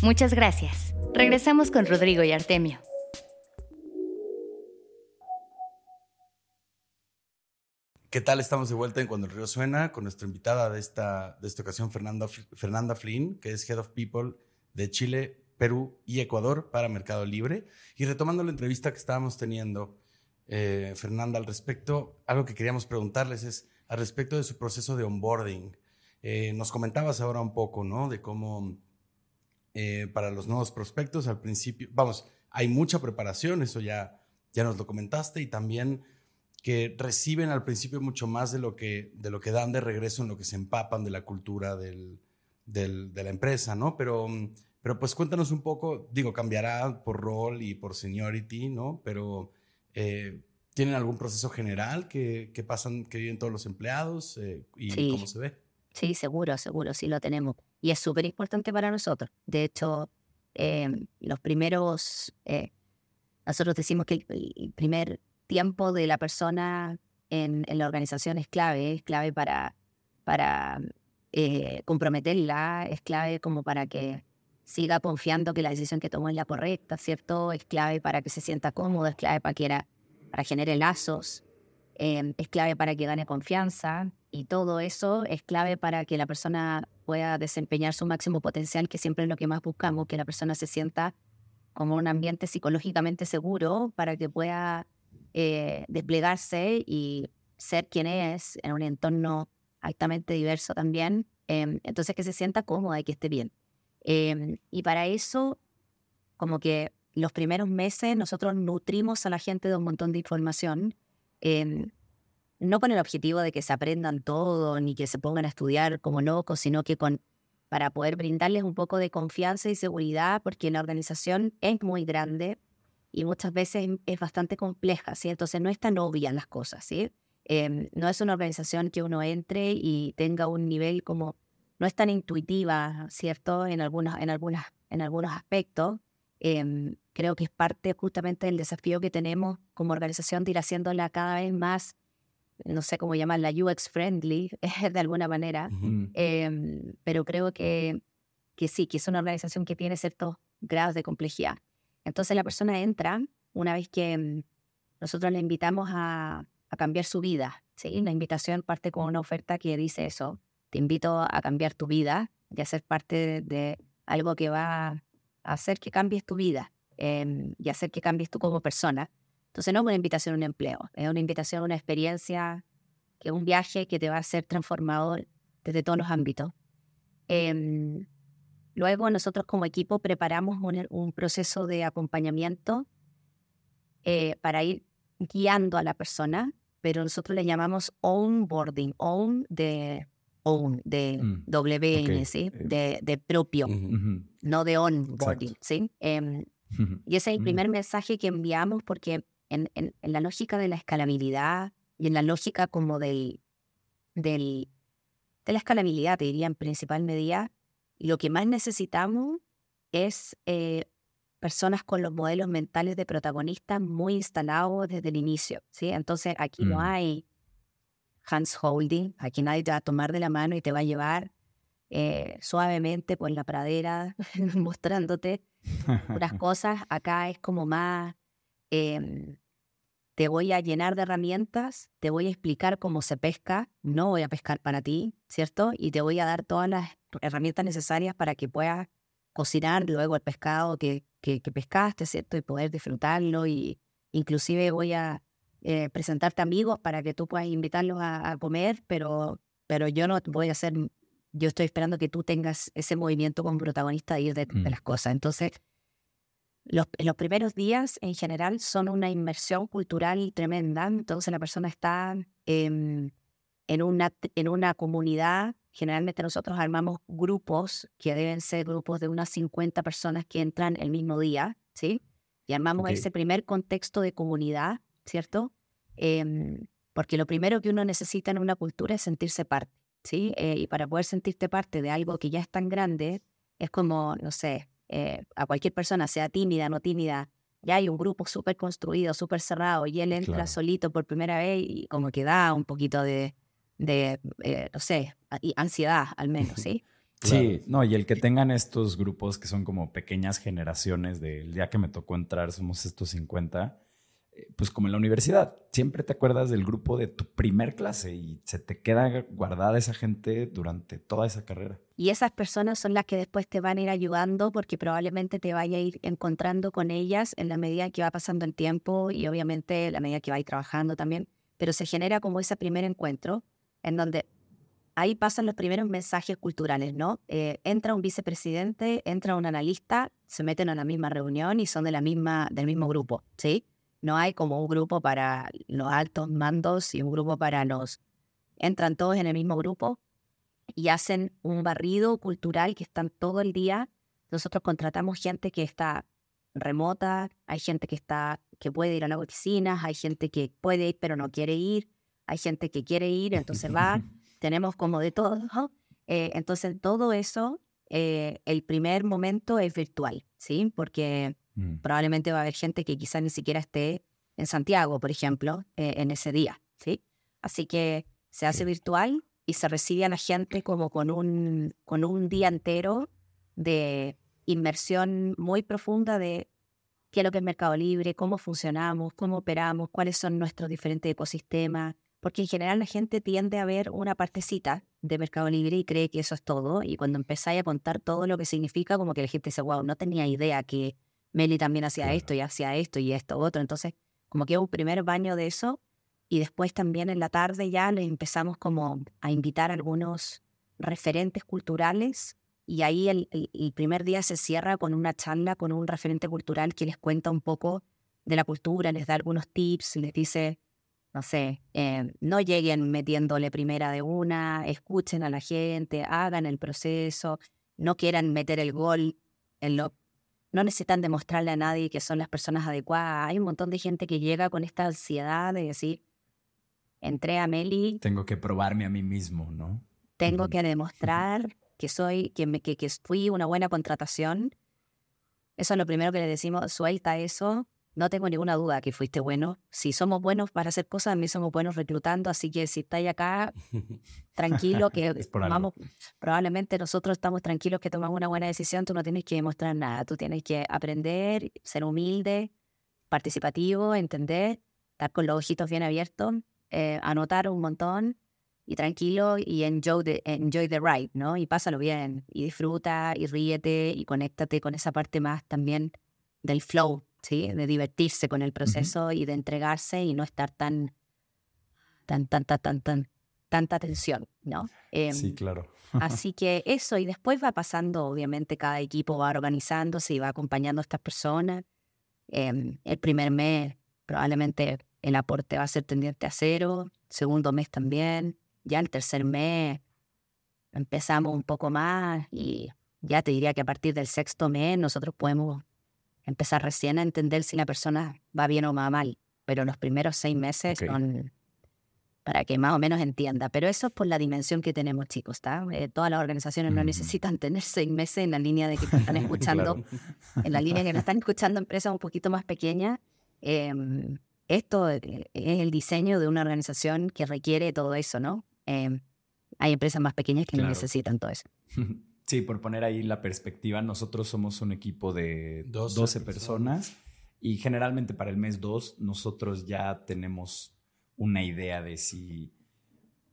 Muchas gracias. Regresamos con Rodrigo y Artemio. ¿Qué tal? Estamos de vuelta en Cuando el Río Suena con nuestra invitada de esta, de esta ocasión, Fernanda, Fernanda Flynn, que es Head of People de Chile, Perú y Ecuador para Mercado Libre. Y retomando la entrevista que estábamos teniendo, eh, Fernanda, al respecto, algo que queríamos preguntarles es al respecto de su proceso de onboarding. Eh, nos comentabas ahora un poco, ¿no? De cómo eh, para los nuevos prospectos al principio, vamos, hay mucha preparación, eso ya, ya nos lo comentaste, y también que reciben al principio mucho más de lo que, de lo que dan de regreso en lo que se empapan de la cultura del, del, de la empresa, ¿no? Pero, pero pues cuéntanos un poco, digo, cambiará por rol y por seniority, ¿no? Pero eh, ¿tienen algún proceso general que, que, pasan, que viven todos los empleados eh, y cómo se ve? Sí, seguro, seguro, sí lo tenemos. Y es súper importante para nosotros. De hecho, em, los primeros, eh, nosotros decimos que el primer tiempo de la persona en, la organización es clave, es clave para, para eh, comprometerla, es clave como para que siga confiando que la decisión que tomó es la correcta, ¿cierto? Es clave para que se sienta cómodo, es clave para que era, para genere lazos, em, es clave para que gane confianza y todo eso es clave para que la persona pueda desempeñar su máximo potencial, que siempre es lo que más buscamos, que la persona se sienta como un ambiente psicológicamente seguro para que pueda eh, desplegarse y ser quien es en un entorno altamente diverso también. Em, entonces que se sienta cómoda y que esté bien. Em, y para eso, como que los primeros meses nosotros nutrimos a la gente de un montón de información, em, no con el objetivo de que se aprendan todo ni que se pongan a estudiar como locos, sino que con para poder brindarles un poco de confianza y seguridad, porque la organización es muy grande, y muchas veces es bastante compleja, ¿sí? Entonces no es tan obvia las cosas, ¿sí? Em, no es una organización que uno entre y tenga un nivel como, no es tan intuitiva, ¿cierto? En, algunos, en, algunas, en algunos aspectos. Em, creo que es parte justamente del desafío que tenemos como organización de ir haciéndola cada vez más, no sé cómo llamarla, UX friendly, de alguna manera. Em, pero creo que, que sí, que es una organización que tiene ciertos grados de complejidad. Entonces la persona entra una vez que mm, nosotros le invitamos a, cambiar su vida. ¿sí? La invitación parte con una oferta que dice eso. Te invito a cambiar tu vida y a ser parte de, algo que va a hacer que cambies tu vida em, y hacer que cambies tú como persona. Entonces no es una invitación a un empleo, es una invitación a una experiencia, que es un viaje que te va a ser transformador desde todos los ámbitos. Em, Luego nosotros como equipo preparamos un, proceso de acompañamiento eh, para ir guiando a la persona, pero nosotros le llamamos onboarding, on de own, de mm, WN, ¿sí? Eh, de, propio, no de onboarding, ¿sí? Em, y ese es el primer mensaje que enviamos porque en, la lógica de la escalabilidad y en la lógica como del, del, de la escalabilidad, te diría en principal medida, lo que más necesitamos es eh, personas con los modelos mentales de protagonistas muy instalados desde el inicio. ¿sí? Entonces aquí no mm. hay hands holding, aquí nadie te va a tomar de la mano y te va a llevar eh, suavemente por la pradera mostrándote unas cosas. Acá es como más, em, te voy a llenar de herramientas, te voy a explicar cómo se pesca, no voy a pescar para ti, ¿cierto? Y te voy a dar todas las herramientas necesarias para que puedas cocinar luego el pescado que, que, pescaste, ¿cierto? Y poder disfrutarlo y inclusive voy a eh, presentarte amigos para que tú puedas invitarlos a, comer, pero, pero yo no voy a hacer, yo estoy esperando que tú tengas ese movimiento como protagonista de ir de, de mm. las cosas. Entonces, los, los, primeros días en general son una inmersión cultural tremenda, entonces la persona está en, una, en una comunidad, generalmente nosotros armamos grupos que deben ser grupos de unas 50 personas que entran el mismo día, ¿sí? Y armamos ese primer contexto de comunidad, ¿cierto? Em, porque lo primero que uno necesita en una cultura es sentirse parte, ¿sí? Eh, y para poder sentirte parte de algo que ya es tan grande, es como, no sé, eh, a cualquier persona, sea tímida, no tímida, ya hay un grupo súper construido, súper cerrado, y él entra solito por primera vez y como que da un poquito de, de eh, no sé, ansiedad al menos, ¿sí? Sí, no, y el que tengan estos grupos que son como pequeñas generaciones del día que me tocó entrar, somos estos 50, pues como en la universidad, siempre te acuerdas del grupo de tu primer clase y se te queda guardada esa gente durante toda esa carrera. Y esas personas son las que después te van a ir ayudando porque probablemente te vaya a ir encontrando con ellas en la medida que va pasando el tiempo y obviamente la medida que va a ir trabajando también. Pero se genera como ese primer encuentro en donde ahí pasan los primeros mensajes culturales, ¿no? Eh, entra un vicepresidente, entra un analista, se meten a la misma reunión y son de la misma, del mismo grupo, ¿sí? No hay como un grupo para los altos mandos y un grupo para los... Entran todos en el mismo grupo y hacen un barrido cultural que están todo el día. Nosotros contratamos gente que está remota, hay gente que está que puede ir a la oficina, hay gente que puede ir pero no quiere ir, hay gente que quiere ir, entonces va, tenemos como de todo. Eh, entonces todo eso, eh, el primer momento es virtual, ¿sí? Porque Mm. Probablemente va a haber gente que quizás ni siquiera esté en Santiago, por ejemplo, eh, en ese día, ¿sí? Así que se hace virtual y se recibe a la gente como con un, con un día entero de inmersión muy profunda de qué es lo que es Mercado Libre, cómo funcionamos, cómo operamos, cuáles son nuestros diferentes ecosistemas, porque en general la gente tiende a ver una partecita de Mercado Libre y cree que eso es todo, y cuando empezáis a contar todo lo que significa, como que la gente dice, wow, no tenía idea que Meli también hacía esto y hacía esto y esto otro. Entonces, como que un primer baño de eso y después también en la tarde ya le empezamos como a invitar a algunos referentes culturales y ahí el, primer día se cierra con una charla con un referente cultural que les cuenta un poco de la cultura, les da algunos tips, les dice, no sé, eh, no lleguen metiéndole primera de una, escuchen a la gente, hagan el proceso, no quieran meter el gol en lo no necesitan demostrarle a nadie que son las personas adecuadas. Hay un montón de gente que llega con esta ansiedad de decir, entré a Meli. Tengo que probarme a mí mismo, ¿no? Tengo que demostrar que soy, que, me, que, que fui una buena contratación. Eso es lo primero que le decimos, suelta eso, no tengo ninguna duda que fuiste bueno. Si somos buenos para hacer cosas, a mí somos buenos reclutando, así que si estáis acá, tranquilo, que tomamos, probablemente nosotros estamos tranquilos que tomamos una buena decisión, tú no tienes que demostrar nada, tú tienes que aprender, ser humilde, participativo, entender, estar con los ojitos bien abiertos, eh, anotar un montón y tranquilo y enjoy the, enjoy the ride, ¿no? Y pásalo bien y disfruta y ríete y conéctate con esa parte más también del flow de divertirse con el proceso y de entregarse y no estar tan, tan, tan, tan, tan, tan tanta tensión, ¿no? sí, em, claro. así que eso, y después va pasando, obviamente cada equipo va organizándose y va acompañando a estas personas. Em, el primer mes probablemente el aporte va a ser tendiente a cero, segundo mes también, ya el tercer mes empezamos un poco más y ya te diría que a partir del sexto mes nosotros podemos empezar recién a entender si la persona va bien o va mal, pero los primeros seis meses son para que más o menos entienda. Pero eso es por la dimensión que tenemos, chicos, ¿está? Eh, todas las organizaciones no necesitan tener seis meses en la línea de que están escuchando, en la línea que nos están escuchando empresas un poquito más pequeñas. Em, esto eh, es el diseño de una organización que requiere todo eso, ¿no? Em, hay empresas más pequeñas que no necesitan todo eso. Sí, por poner ahí la perspectiva, nosotros somos un equipo de 12, personas. y generalmente para el mes 2 nosotros ya tenemos una idea de si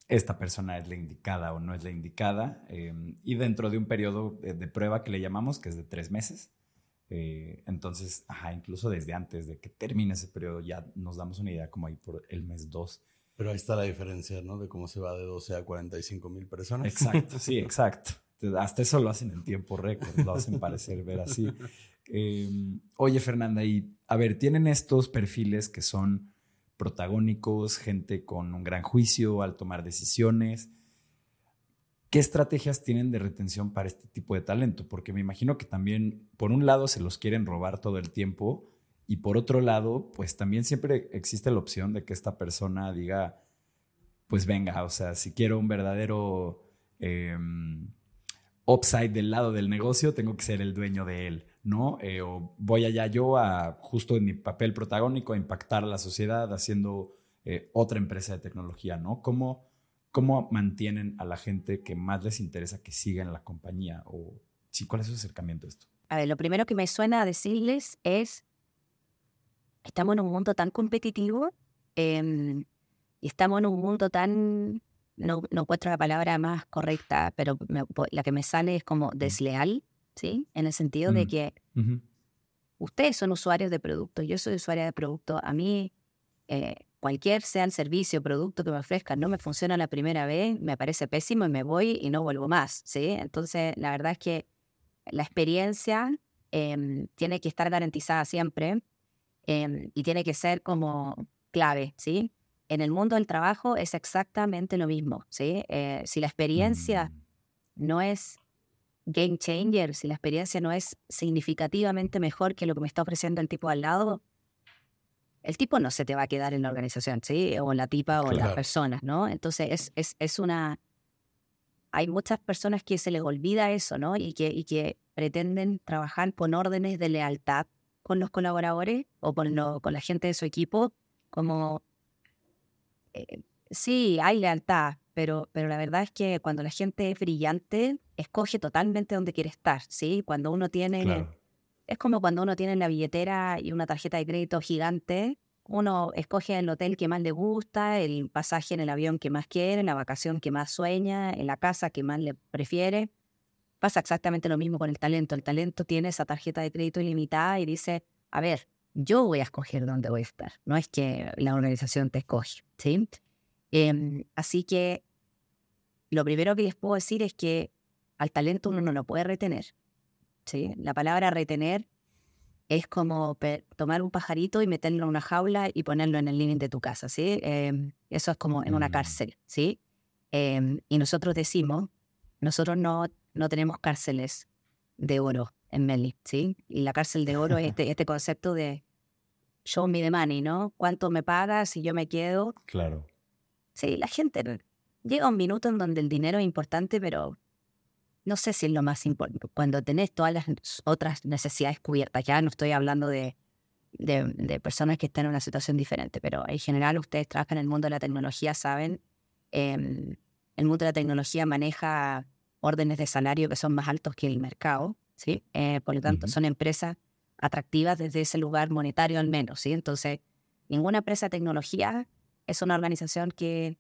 esta persona es la indicada o no es la indicada. Em, y dentro de un periodo de, prueba que le llamamos, que es de tres meses. Eh, entonces, ajá, incluso desde antes de que termine ese periodo ya nos damos una idea como ahí por el mes dos. Pero ahí está la diferencia, ¿no? De cómo se va de 12 a 45 mil personas. Exacto, sí, exacto. Hasta eso lo hacen en tiempo récord, lo hacen parecer ver así. Em, oye, Fernanda, y a ver, tienen estos perfiles que son protagónicos, gente con un gran juicio al tomar decisiones. ¿Qué estrategias tienen de retención para este tipo de talento? Porque me imagino que también, por un lado, se los quieren robar todo el tiempo y por otro lado, pues también siempre existe la opción de que esta persona diga, pues venga, o sea, si quiero un verdadero em, upside del lado del negocio, tengo que ser el dueño de él. ¿no? Eh, o voy allá yo a, justo en mi papel protagónico, a impactar a la sociedad haciendo eh, otra empresa de tecnología, ¿no? ¿Cómo, ¿Cómo mantienen a la gente que más les interesa que siga en la compañía? O, sí, ¿Cuál es su acercamiento a esto? A ver, lo primero que me suena a decirles es, estamos en un mundo tan competitivo em, y estamos en un mundo tan, no, no encuentro la palabra más correcta, pero la que me sale es como desleal ¿sí? En el sentido de mm, que ustedes son usuarios de productos, yo soy usuaria de producto, a mí eh, cualquier sea el servicio o producto que me ofrezcan no me funciona la primera vez, me parece pésimo y me voy y no vuelvo más, ¿sí? Entonces, la verdad es que la experiencia em, tiene que estar garantizada siempre em, y tiene que ser como clave, ¿sí? En el mundo del trabajo es exactamente lo mismo, ¿sí? Eh, si la experiencia mm. no es game changer, si la experiencia no es significativamente mejor que lo que me está ofreciendo el tipo al lado, el tipo no se te va a quedar en la organización, ¿sí? O la tipa o las personas, ¿no? Entonces es, es, es, una... Hay muchas personas que se les olvida eso, ¿no? Y que, y que pretenden trabajar con órdenes de lealtad con los colaboradores o con, lo, con la gente de su equipo, como... Eh, sí, hay lealtad, pero, pero la verdad es que cuando la gente es brillante, escoge totalmente dónde quiere estar, ¿sí? Cuando uno tiene... Es como cuando uno tiene la billetera y una tarjeta de crédito gigante, uno escoge el hotel que más le gusta, el pasaje en el avión que más quiere, la vacación que más sueña, en la casa que más le prefiere. Pasa exactamente lo mismo con el talento. El talento tiene esa tarjeta de crédito ilimitada y dice, a ver, yo voy a escoger dónde voy a estar. No es que la organización te escoge, ¿sí? Em, así que lo primero que les puedo decir es que al talento uno no lo puede retener. ¿sí? La palabra retener es como tomar un pajarito y meterlo en una jaula y ponerlo en el living de tu casa. ¿sí? Em, eso es como en una mm. cárcel. ¿sí? Em, y nosotros decimos, nosotros no, no tenemos cárceles de oro en Meli. ¿sí? Y la cárcel de oro es este, este concepto de show me the money, ¿no? ¿Cuánto me pagas y yo me quedo? Claro. Sí, la gente llega un minuto en donde el dinero es importante, pero no sé si es lo más importante. Cuando tenés todas las otras necesidades cubiertas, ya no estoy hablando de, de, personas que están en una situación diferente, pero en general ustedes trabajan en el mundo de la tecnología, saben, em, el mundo de la tecnología maneja órdenes de salario que son más altos que el mercado, ¿sí? Eh, por lo tanto, son empresas atractivas desde ese lugar monetario al menos, ¿sí? Entonces, ninguna empresa de tecnología es una organización que,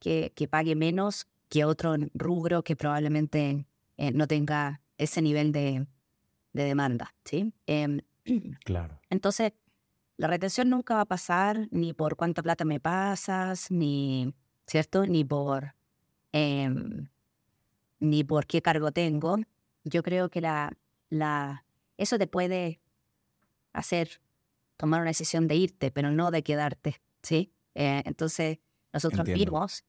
que, pague menos que otro rubro que probablemente eh, no tenga ese nivel de, demanda. ¿sí? Em, claro. Entonces, la retención nunca va a pasar ni por cuánta plata me pasas, ni, ¿cierto? Ni por, em, ni por qué cargo tengo. Yo creo que la, la, eso te puede hacer tomar una decisión de irte, pero no de quedarte, ¿sí? Eh, entonces, nosotros vimos,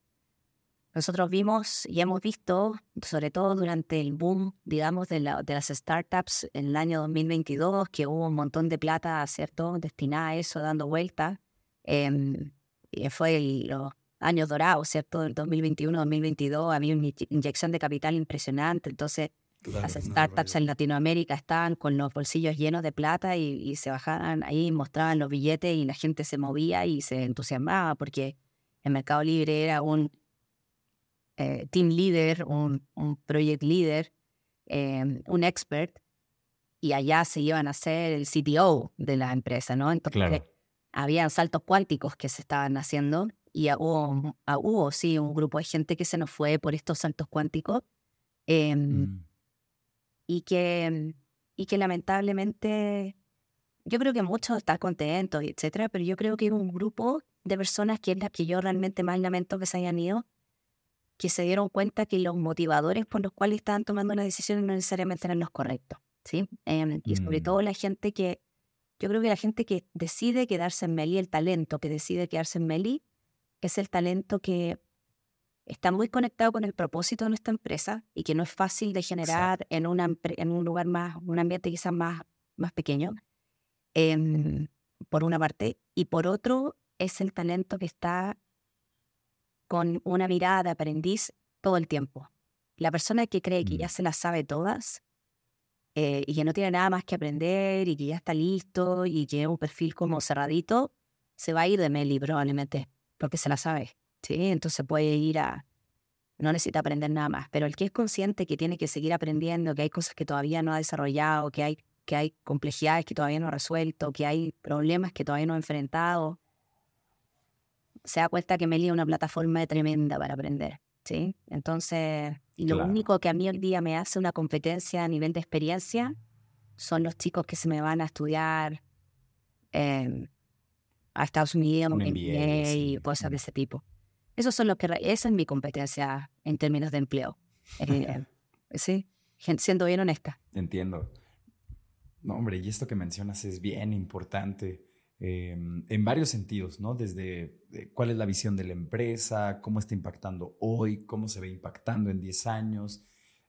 nosotros vimos y hemos visto, sobre todo durante el boom, digamos, de, la, de las startups en el año 2022, que hubo un montón de plata, ¿cierto?, destinada a eso, dando vuelta. Eh, fue los años dorados, ¿cierto?, del 2021-2022, había una inyección de capital impresionante, entonces las startups en Latinoamérica estaban con los bolsillos llenos de plata y, se bajaban ahí, mostraban los billetes y la gente se movía y se entusiasmaba porque el Mercado Libre era un eh, team leader, un, un project leader, em, un expert y allá se iban a ser el CTO de la empresa, ¿no? Entonces había saltos cuánticos que se estaban haciendo y hubo, hubo, sí, un grupo de gente que se nos fue por estos saltos cuánticos em, mm. Y, que, y que lamentablemente yo creo que muchos están contentos, etcétera, pero yo creo que hay un grupo de personas que es la que yo realmente más lamento que se hayan ido, que se dieron cuenta que los motivadores por los cuales estaban tomando una decisión no necesariamente eran los correctos, ¿sí? Em, y sobre mm. todo la gente que, yo creo que la gente que decide quedarse en Meli, el talento que decide quedarse en Meli, es el talento que está muy conectado con el propósito de nuestra empresa y que no es fácil de generar en, una, en un lugar más, un ambiente quizás más, más pequeño, em, por una parte, y por otro es el talento que está con una mirada de aprendiz todo el tiempo. La persona que cree que ya mm. se las sabe todas eh, y que no tiene nada más que aprender y que ya está listo y que es un perfil como cerradito, se va a ir de Meli probablemente, porque se la sabe. ¿Sí? Entonces puede ir a... No necesita aprender nada más, pero el que es consciente que tiene que seguir aprendiendo, que hay cosas que todavía no ha desarrollado, que hay, que hay complejidades que todavía no ha resuelto, que hay problemas que todavía no ha enfrentado, se da cuenta que Meli es una plataforma tremenda para aprender. ¿sí? Entonces, lo único que a mí hoy día me hace una competencia a nivel de experiencia son los chicos que se me van a estudiar em, a Estados Unidos, un MBA, y cosas de ese tipo. Esos son los que, esa es mi competencia en términos de empleo. Eh, sí, siendo bien honesta. Entiendo. No, hombre, y esto que mencionas es bien importante. Em, en varios sentidos, ¿no? Desde eh, cuál es la visión de la empresa, cómo está impactando hoy, cómo se ve impactando en 10 años.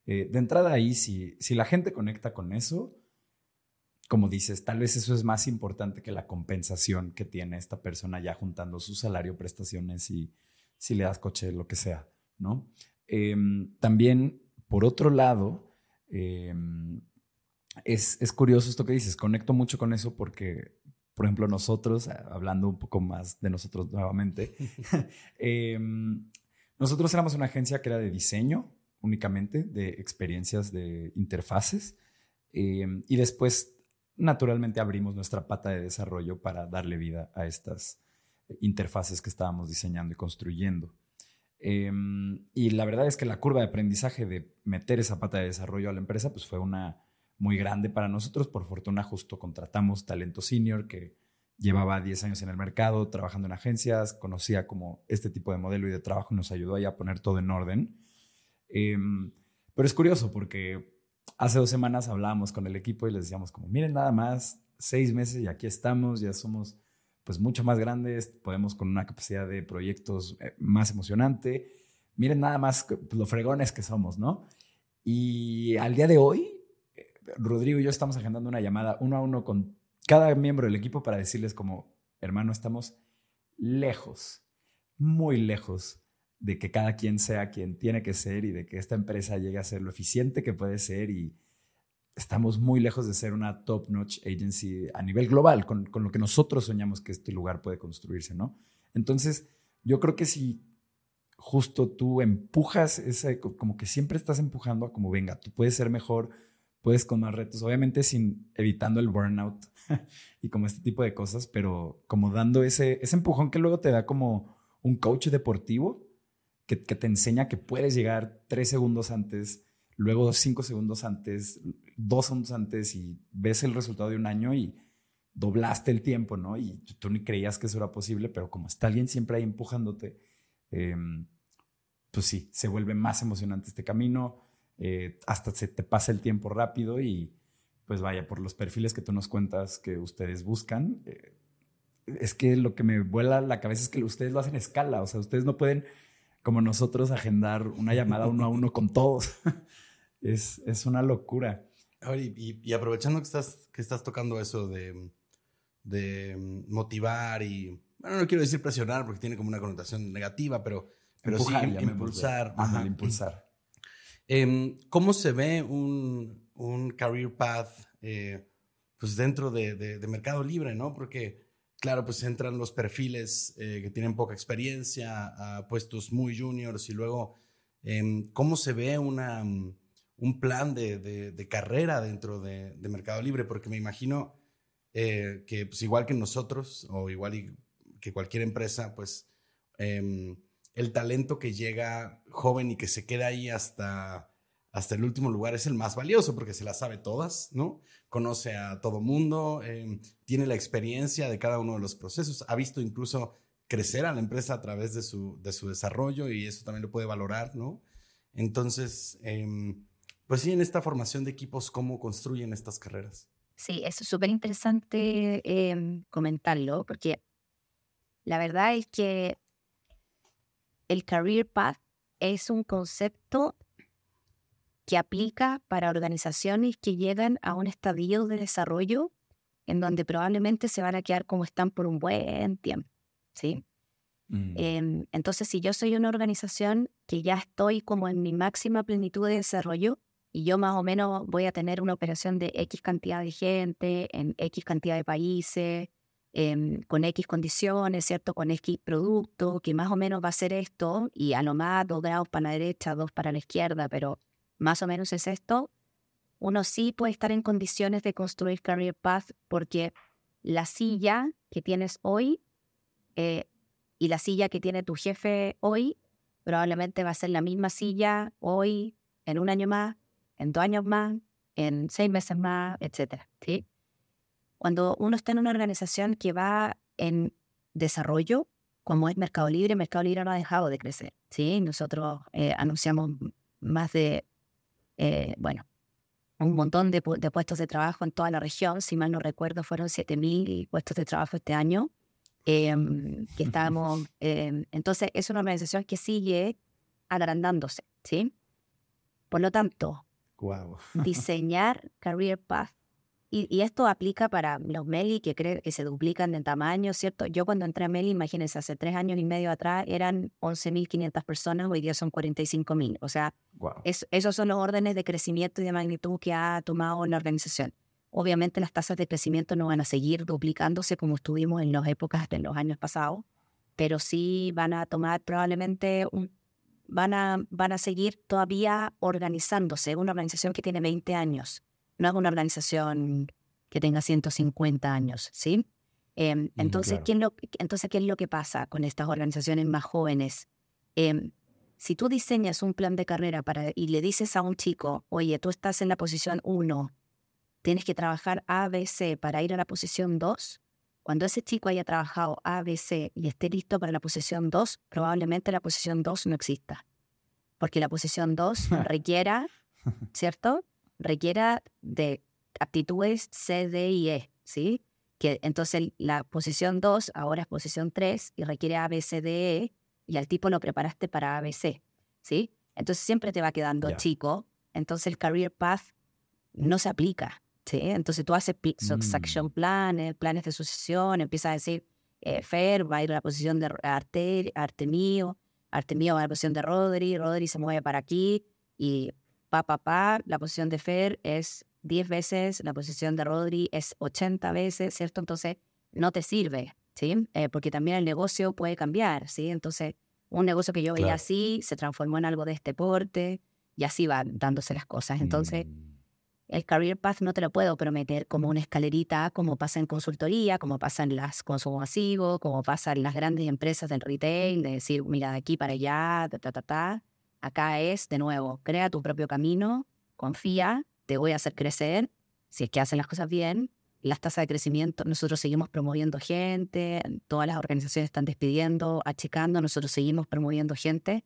Eh, de entrada ahí, si, si la gente conecta con eso, como dices, tal vez eso es más importante que la compensación que tiene esta persona ya juntando su salario, prestaciones y si le das coche, lo que sea, ¿no? Em, también, por otro lado, em, es, es, curioso esto que dices, conecto mucho con eso porque por ejemplo, nosotros, ah, hablando un poco más de nosotros nuevamente, em, nosotros éramos una agencia que era de diseño únicamente, de experiencias de interfaces, y después, naturalmente, abrimos nuestra pata de desarrollo para darle vida a estas interfaces que estábamos diseñando y construyendo. Em, y la verdad es que la curva de aprendizaje de meter esa pata de desarrollo a la empresa, pues fue una muy grande para nosotros. Por fortuna, justo contratamos talento senior que llevaba 10 años en el mercado, trabajando en agencias, conocía como este tipo de modelo y de trabajo y nos ayudó a poner todo en orden. Em, pero es curioso porque hace dos semanas hablábamos con el equipo y les decíamos como, miren nada más, seis meses y aquí estamos, ya somos pues mucho más grandes, podemos con una capacidad de proyectos eh, más emocionante. Miren nada más lo fregones que somos, ¿no? Y al día de hoy Rodrigo y yo estamos agendando una llamada uno a uno con cada miembro del equipo para decirles como, hermano, estamos lejos, muy lejos de que cada quien sea quien tiene que ser y de que esta empresa llegue a ser lo eficiente que puede ser y estamos muy lejos de ser una top-notch agency a nivel global, con, con, lo que nosotros soñamos que este lugar puede construirse, ¿no? Entonces, yo creo que si justo tú empujas ese, como que siempre estás empujando a como, venga, tú puedes ser mejor, puedes con más retos, obviamente sin evitando el burnout y como este tipo de cosas, pero como dando ese, ese empujón que luego te da como un coach deportivo que, que te enseña que puedes llegar tres segundos antes, luego cinco segundos antes, dos segundos antes y ves el resultado de un año y doblaste el tiempo, ¿no? Y tú ni creías que eso era posible, pero como está alguien siempre ahí empujándote, em, pues sí, se vuelve más emocionante este camino eh, hasta se te pasa el tiempo rápido y pues vaya, por los perfiles que tú nos cuentas que ustedes buscan, eh, es que lo que me vuela la cabeza es que ustedes lo hacen a escala, o sea, ustedes no pueden, como nosotros, agendar una llamada uno a uno con todos. es, es una locura. Y, y, aprovechando que estás, que estás tocando eso de, de motivar y, bueno, no quiero decir presionar porque tiene como una connotación negativa, pero, pero sí impulsar. Ajá, impulsar. Em, ¿Cómo se ve un, un career path eh, pues dentro de, de, Mercado Libre, no? Porque, claro, pues entran los perfiles eh, que tienen poca experiencia a puestos muy juniors y luego, em, ¿cómo se ve una, un plan de, de carrera dentro de, Mercado Libre? Porque me imagino eh, que, pues igual que nosotros o igual que cualquier empresa, pues em, el talento que llega joven y que se queda ahí hasta, hasta el último lugar es el más valioso porque se las sabe todas, ¿no? Conoce a todo mundo, em, tiene la experiencia de cada uno de los procesos, ha visto incluso crecer a la empresa a través de su, de su desarrollo y eso también lo puede valorar, ¿no? Entonces, em, pues sí, en esta formación de equipos, ¿cómo construyen estas carreras? Sí, es súper interesante em, comentarlo, porque la verdad es que el Career Path es un concepto que aplica para organizaciones que llegan a un estadio de desarrollo en donde probablemente se van a quedar como están por un buen tiempo, ¿sí? Mm. Em, entonces, si yo soy una organización que ya estoy como en mi máxima plenitud de desarrollo, y yo más o menos voy a tener una operación de X cantidad de gente en X cantidad de países, em, con X condiciones, ¿cierto? Con X producto, que más o menos va a ser esto, y a lo más dos grados para la derecha, dos para la izquierda, pero más o menos es esto, uno sí puede estar en condiciones de construir Career Path porque la silla que tienes hoy eh, y la silla que tiene tu jefe hoy probablemente va a ser la misma silla hoy, en un año más, en dos años más, en seis meses más, etc. ¿sí? Cuando uno está en una organización que va en desarrollo, como es Mercado Libre, Mercado Libre no ha dejado de crecer. ¿sí? Nosotros eh, anunciamos más de, eh, bueno, un montón de, puestos de trabajo en toda la región. Si mal no recuerdo, fueron 7.000 puestos de trabajo este año. Em, que estamos, em, entonces, es una organización que sigue agrandándose. ¿sí? Por lo tanto, diseñar Career Path. Y, esto aplica para los Meli que, creen que se duplican en tamaño, ¿cierto? Yo cuando entré a Meli, imagínense, hace tres años y medio atrás eran 11.500 personas, hoy día son 45.000. O sea, esos son los órdenes de crecimiento y de magnitud que ha tomado la organización. Obviamente las tasas de crecimiento no van a seguir duplicándose como estuvimos en las épocas de los años pasados, pero sí van a tomar probablemente un van a, van a seguir todavía organizándose. Es una organización que tiene 20 años, no es una organización que tenga 150 años, ¿sí? Em, mm, entonces, ¿qué lo, entonces, ¿qué es lo que pasa con estas organizaciones más jóvenes? Em, si tú diseñas un plan de carrera para, y le dices a un chico, oye, tú estás en la posición 1, tienes que trabajar ABC para ir a la posición 2, cuando ese chico haya trabajado A, B, C y esté listo para la posición 2, probablemente la posición 2 no exista. Porque la posición 2 requiera, ¿cierto? Requiera de aptitudes C, D y E, ¿sí? Que entonces la posición 2 ahora es posición 3 y requiere A, B, C, D, E y al tipo lo preparaste para A, B, C, ¿sí? Entonces siempre te va quedando chico, entonces el career path no se aplica. Entonces tú haces succession mm. planes, planes de sucesión, empiezas a decir, eh, Fer va a ir a la posición de Arte, Artemio, Artemio va a la posición de Rodri, Rodri se mueve para aquí y pa, pa, pa, la posición de Fer es 10 veces, la posición de Rodri es 80 veces, ¿cierto? Entonces no te sirve, ¿sí? Eh, porque también el negocio puede cambiar, ¿sí? Entonces un negocio que yo veía así se transformó en algo de este porte y así van dándose las cosas. Entonces... Mm. El career path no te lo puedo prometer como una escalerita, como pasa en consultoría, como pasa en las consumo masivo, como pasa en las grandes empresas del retail, de decir, mira, de aquí para allá, ta, ta, ta, ta. Acá es, de nuevo, crea tu propio camino, confía, te voy a hacer crecer, si es que hacen las cosas bien. Las tasas de crecimiento, nosotros seguimos promoviendo gente, todas las organizaciones están despidiendo, achicando, nosotros seguimos promoviendo gente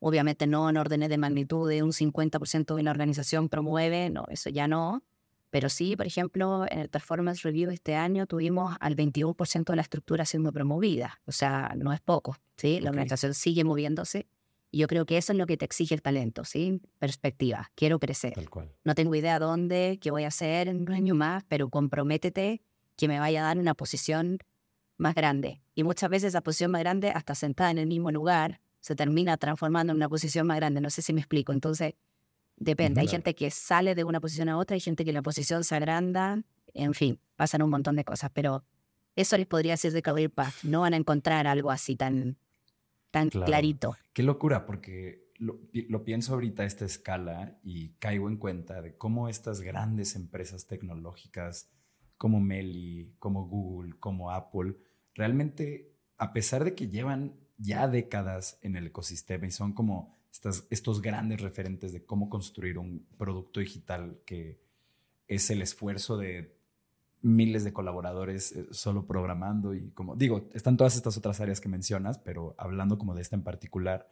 Obviamente no en órdenes de magnitud de un 50% de la organización promueve, no, eso ya no. Pero sí, por ejemplo, en el Performance Review este año tuvimos al 21% de la estructura siendo promovida. O sea, no es poco, ¿sí? La organización sigue moviéndose. Y yo creo que eso es lo que te exige el talento, ¿sí? Perspectiva. Quiero crecer. Tal cual. No tengo idea dónde, qué voy a hacer en un año más, pero comprométete que me vaya a dar una posición más grande. Y muchas veces esa posición más grande, hasta sentada en el mismo lugar, se termina transformando en una posición más grande. No sé si me explico. Entonces, depende. Hay gente que sale de una posición a otra, hay gente que la posición se agranda, en fin, pasan un montón de cosas, pero eso les podría decir de Career Path. No van a encontrar algo así tan, tan clarito. Qué locura, porque lo, lo, pienso ahorita a esta escala y caigo en cuenta de cómo estas grandes empresas tecnológicas como Meli, como Google, como Apple, realmente, a pesar de que llevan ya décadas en el ecosistema y son como estos grandes referentes de cómo construir un producto digital que es el esfuerzo de miles de colaboradores eh, solo programando y como digo, están todas estas otras áreas que mencionas, pero hablando como de esta en particular,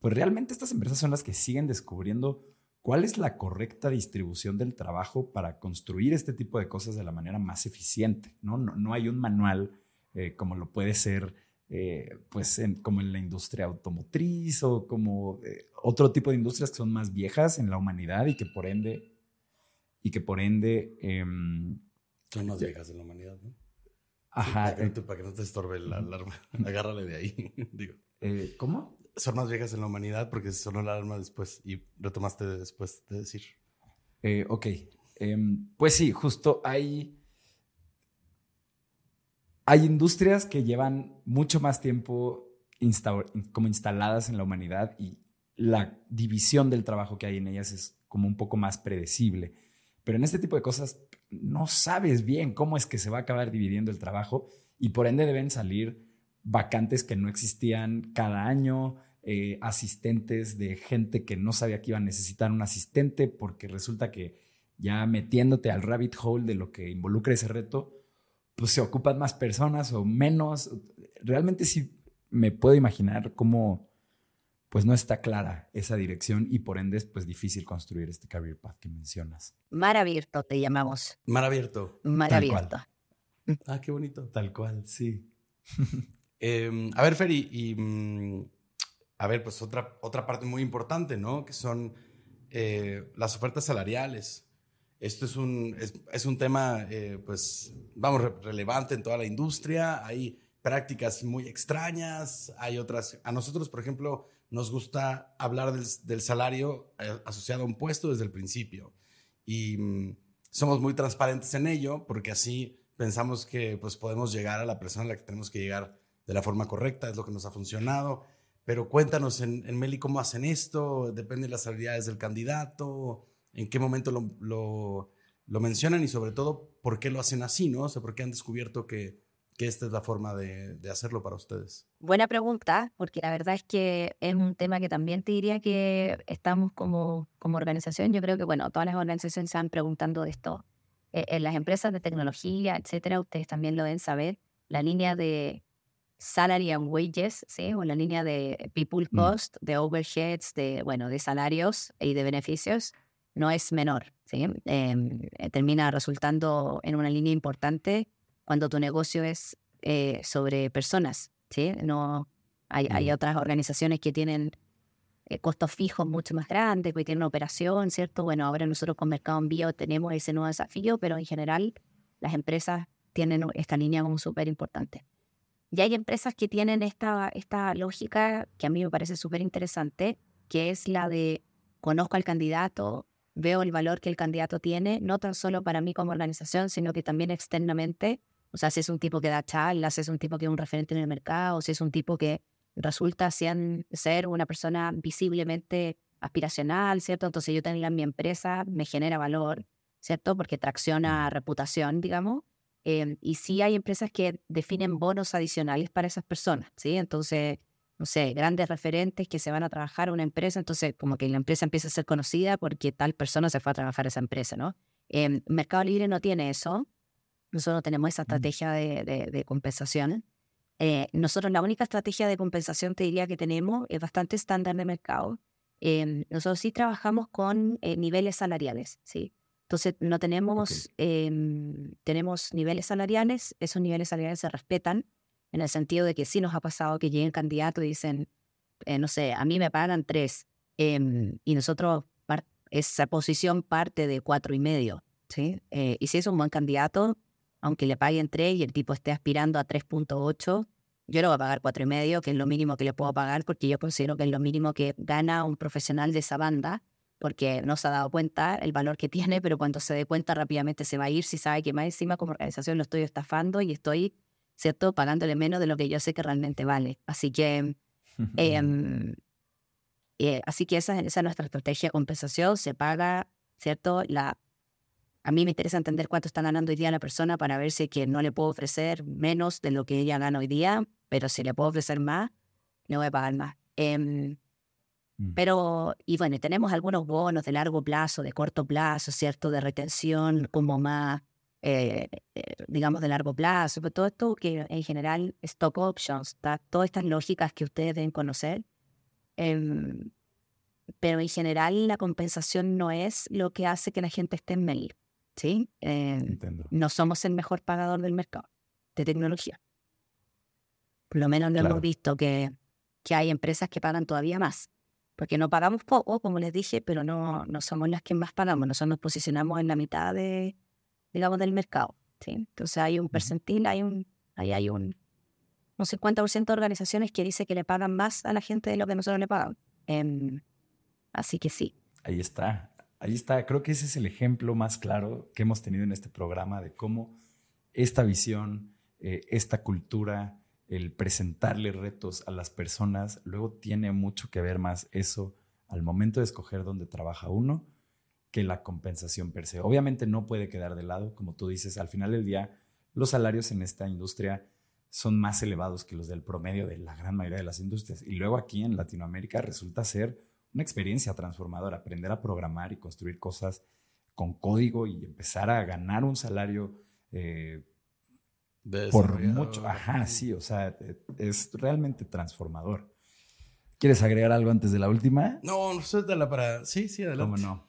pues realmente estas empresas son las que siguen descubriendo cuál es la correcta distribución del trabajo para construir este tipo de cosas de la manera más eficiente, ¿no? No, hay un manual eh, como lo puede ser eh, pues como en la industria automotriz o como otro tipo de industrias que son más viejas en la humanidad y que por ende y que por ende em, son más viejas en la humanidad, ¿no? Ajá. para, que, para, que, no te estorbe la alarma. Agárrale de ahí. Digo. Eh, ¿Cómo? Son más viejas en la humanidad porque sonó la alarma después y retomaste después de decir. Eh, ok. Em, pues sí, justo hay. Hay industrias que llevan mucho más tiempo como instaladas en la humanidad y la división del trabajo que hay en ellas es como un poco más predecible. Pero en este tipo de cosas no sabes bien cómo es que se va a acabar dividiendo el trabajo y por ende deben salir vacantes que no existían cada año, eh, asistentes de gente que no sabía que iba a necesitar un asistente porque resulta que ya metiéndote al rabbit hole de lo que involucra ese reto, pues se ocupan más personas o menos. Realmente sí me puedo imaginar cómo pues no está clara esa dirección y por ende es pues difícil construir este career path que mencionas. Mar abierto te llamamos. Mar abierto. Mar abierto. Ah, qué bonito. Tal cual, sí. Em, a ver, Feri, y mm, a ver, pues otra, otra parte muy importante, ¿no? Que son eh, las ofertas salariales. Esto es un, es, un tema, eh, pues, vamos, relevante en toda la industria. Hay prácticas muy extrañas, hay otras. A nosotros, por ejemplo, nos gusta hablar del, salario eh, asociado a un puesto desde el principio. Y mm, somos muy transparentes en ello porque así pensamos que pues, podemos llegar a la persona a la que tenemos que llegar de la forma correcta, es lo que nos ha funcionado. Pero cuéntanos en, Meli cómo hacen esto, depende de las habilidades del candidato, en qué momento lo, lo, lo mencionan y sobre todo por qué lo hacen así, ¿no? O sea, por qué han descubierto que, que esta es la forma de, hacerlo para ustedes? Buena pregunta, porque la verdad es que es un tema que también te diría que estamos como, como organización. Yo creo que, bueno, todas las organizaciones están preguntando de esto. Eh, en las empresas de tecnología, etcétera, ustedes también lo deben saber, la línea de salary and wages, ¿sí? o la línea de people mm. cost, de overheads, de, bueno, de salarios y de beneficios, no es menor. ¿sí? Em, eh, termina resultando en una línea importante cuando tu negocio es eh, sobre personas, ¿sí? No, hay, hay, otras organizaciones que tienen eh, costos fijos mucho más grandes, que tienen una operación, ¿cierto? Bueno, ahora nosotros con Mercado Envío tenemos ese nuevo desafío, pero en general las empresas tienen esta línea como súper importante. Y hay empresas que tienen esta, esta lógica que a mí me parece súper interesante, que es la de conozco al candidato, veo el valor que el candidato tiene, no tan solo para mí como organización, sino que también externamente o sea, si es un tipo que da charlas, si es un tipo que es un referente en el mercado, si es un tipo que resulta ser una persona visiblemente aspiracional, ¿cierto? Entonces yo tenerla en mi empresa me genera valor, ¿cierto? Porque tracciona reputación, digamos. Em, y sí hay empresas que definen bonos adicionales para esas personas, ¿sí? Entonces, no sé, grandes referentes que se van a trabajar a una empresa, entonces como que la empresa empieza a ser conocida porque tal persona se fue a trabajar a esa empresa, ¿no? Eh, Mercado Libre no tiene eso, nosotros tenemos esa mm. estrategia de, compensación. Eh, nosotros la única estrategia de compensación, te diría que tenemos, es bastante estándar de mercado. Em, nosotros sí trabajamos con eh, niveles salariales, ¿sí? Entonces, no tenemos, em, tenemos niveles salariales, esos niveles salariales se respetan en el sentido de que sí nos ha pasado que lleguen candidatos y dicen, eh, no sé, a mí me pagan tres em, y nosotros, esa posición parte de cuatro y medio, ¿sí? y si es un buen candidato, aunque le paguen 3 y el tipo esté aspirando a 3.8, yo le voy a pagar 4.5, que es lo mínimo que le puedo pagar, porque yo considero que es lo mínimo que gana un profesional de esa banda, porque no se ha dado cuenta el valor que tiene, pero cuando se dé cuenta rápidamente se va a ir si sabe que más encima como organización lo estoy estafando y estoy, ¿cierto?, pagándole menos de lo que yo sé que realmente vale. Así que... Em, eh, así que esa, esa es nuestra estrategia de compensación, se paga, ¿cierto? La a mí me interesa entender cuánto está ganando hoy día la persona para ver si que no le puedo ofrecer menos de lo que ella gana hoy día, pero si le puedo ofrecer más, le voy a pagar más. Mm. pero, y bueno, tenemos algunos bonos de largo plazo, de corto plazo, ¿cierto? De retención, como más, eh, eh, digamos, de largo plazo. Pero todo esto que en general, stock options, ¿tá? todas estas lógicas que ustedes deben conocer. Em, pero en general la compensación no es lo que hace que la gente esté en Mail, ¿sí? Entiendo. no somos el mejor pagador del mercado de tecnología. Por lo menos lo Claro. hemos visto que, que hay empresas que pagan todavía más. Porque no pagamos poco, como les dije, pero no, no somos las que más pagamos. Nosotros nos posicionamos en la mitad de, digamos, del mercado. ¿sí? Entonces hay un percentil, hay un, ahí hay un, un 50% de organizaciones que dice que le pagan más a la gente de lo que nosotros le pagamos. Em, así que sí. Ahí está. Ahí está. Creo que ese es el ejemplo más claro que hemos tenido en este programa de cómo esta visión, eh, esta cultura, el presentarle retos a las personas, luego tiene mucho que ver más eso al momento de escoger dónde trabaja uno que la compensación per se. Obviamente no puede quedar de lado, como tú dices, al final del día los salarios en esta industria son más elevados que los del promedio de la gran mayoría de las industrias. Y luego aquí en Latinoamérica resulta ser una experiencia transformadora, aprender a programar y construir cosas con código y empezar a ganar un salario eh, por mucho. Ajá, sí, o sea, eh, es realmente transformador. ¿Quieres agregar algo antes de la última? No, no, suéltala para. Sí, sí, adelante. ¿Cómo no?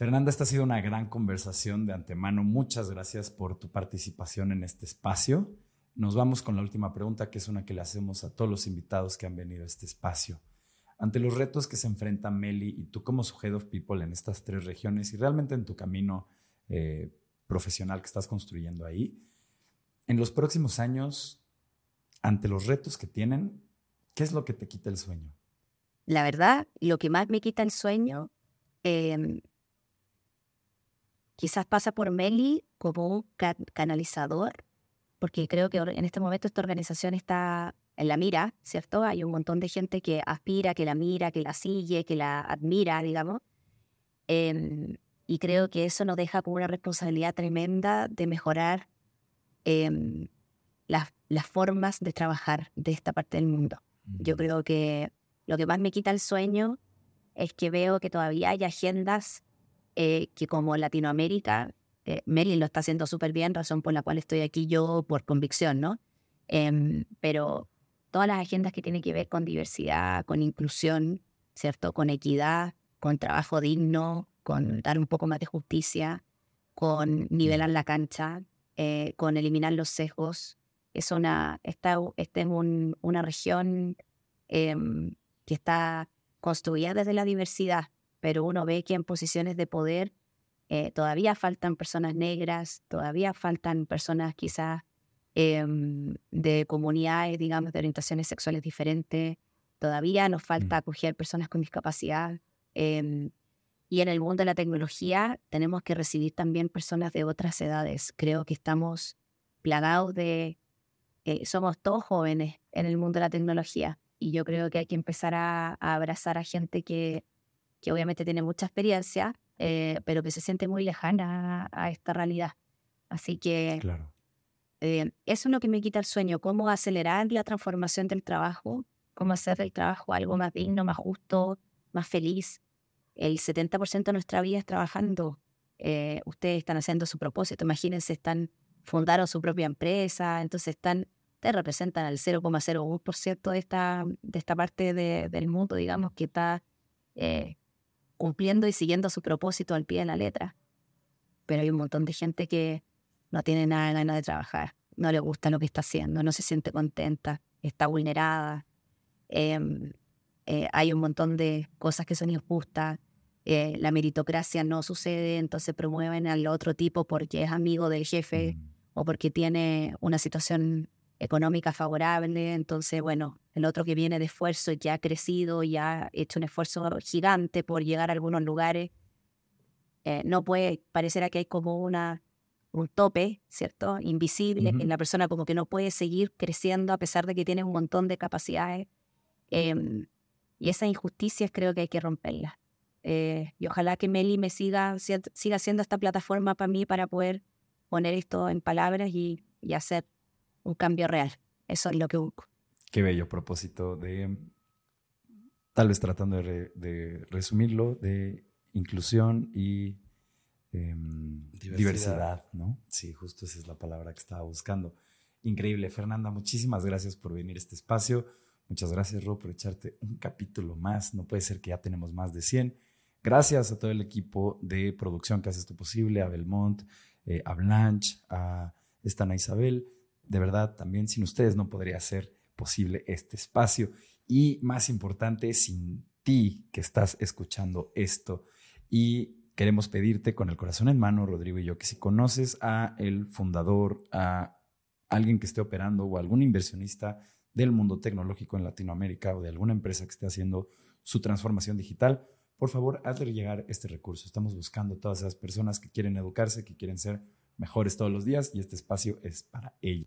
Fernanda, esta ha sido una gran conversación de antemano. Muchas gracias por tu participación en este espacio. Nos vamos con la última pregunta, que es una que le hacemos a todos los invitados que han venido a este espacio. Ante los retos que se enfrentan Meli y tú como su Head of People en estas tres regiones y realmente en tu camino eh, profesional que estás construyendo ahí, en los próximos años, ante los retos que tienen, ¿qué es lo que te quita el sueño? La verdad, lo que más me quita el sueño, em, quizás pasa por Meli como un ca- canalizador, porque creo que en este momento esta organización está en la mira, ¿cierto? Hay un montón de gente que aspira, que la mira, que la sigue, que la admira, digamos. Em, y creo que eso nos deja con una responsabilidad tremenda de mejorar em, las, las formas de trabajar de esta parte del mundo. Yo creo que lo que más me quita el sueño es que veo que todavía hay agendas eh, que como Latinoamérica, eh, Meli lo está haciendo súper bien, razón por la cual estoy aquí yo por convicción, ¿no? Em, pero todas las agendas que tienen que ver con diversidad, con inclusión, ¿cierto? Con equidad, con trabajo digno, con dar un poco más de justicia, con nivelar la cancha, eh, con eliminar los sesgos. Es una, esta, esta es un- una región em, que está construida desde la diversidad, pero uno ve que en posiciones de poder eh, todavía faltan personas negras, todavía faltan personas quizás em, de comunidades, digamos, de orientaciones sexuales diferentes, todavía nos falta acoger personas con discapacidad. em, y en el mundo de la tecnología tenemos que recibir también personas de otras edades. Creo que estamos plagados de... eh, somos todos jóvenes en el mundo de la tecnología y yo creo que hay que empezar a, a abrazar a gente que, que obviamente tiene mucha experiencia, eh, pero que se siente muy lejana a, a esta realidad. Así que Claro. eh, eso es lo que me quita el sueño, cómo acelerar la transformación del trabajo, cómo hacer del trabajo algo más digno, más justo, más feliz. El 70% de nuestra vida es trabajando. Eh, ustedes están haciendo su propósito, imagínense, están fundaron su propia empresa, entonces están, ustedes representan al 0,01% de esta, de esta parte de- del mundo, digamos, que está eh, cumpliendo y siguiendo su propósito al pie de la letra. Pero hay un montón de gente que no tiene nada ganas de trabajar, no le gusta lo que está haciendo, no se siente contenta, está vulnerada. Em, eh, hay un montón de cosas que son injustas. eh, la meritocracia no sucede, entonces promueven al otro tipo porque es amigo del jefe Mm. o porque tiene una situación económica favorable. Entonces, bueno, el otro que viene de esfuerzo y que ha crecido y ha hecho un esfuerzo gigante por llegar a algunos lugares, eh, no puede, parecerá que hay como una, un tope, ¿cierto? Invisible, Ujú. en la persona como que no puede seguir creciendo a pesar de que tiene un montón de capacidades. Em, y esas injusticias creo que hay que romperlas. Eh, y ojalá que Meli me siga, si- siga siendo esta plataforma para mí para poder poner esto en palabras y, y hacer un cambio real. Eso es lo que busco. Qué bello propósito de, tal vez tratando de, resumirlo, de inclusión y em, diversidad. diversidad, ¿no? Sí, justo esa es la palabra que estaba buscando. Increíble, Fernanda, muchísimas gracias por venir a este espacio. Muchas gracias, Ro, por echarte un capítulo más. No puede ser que ya tenemos más de 100. Gracias a todo el equipo de producción que hace esto posible, a Belmont, eh, a Blanche, a Estana Isabel. De verdad, también sin ustedes no podría ser posible este espacio. Y más importante, sin ti que estás escuchando esto. Y queremos pedirte con el corazón en mano, Rodrigo y yo, que si conoces a el fundador, a alguien que esté operando o algún inversionista del mundo tecnológico en Latinoamérica o de alguna empresa que esté haciendo su transformación digital, por favor, hazle llegar este recurso. Estamos buscando todas esas personas que quieren educarse, que quieren ser mejores todos los días y este espacio es para ello.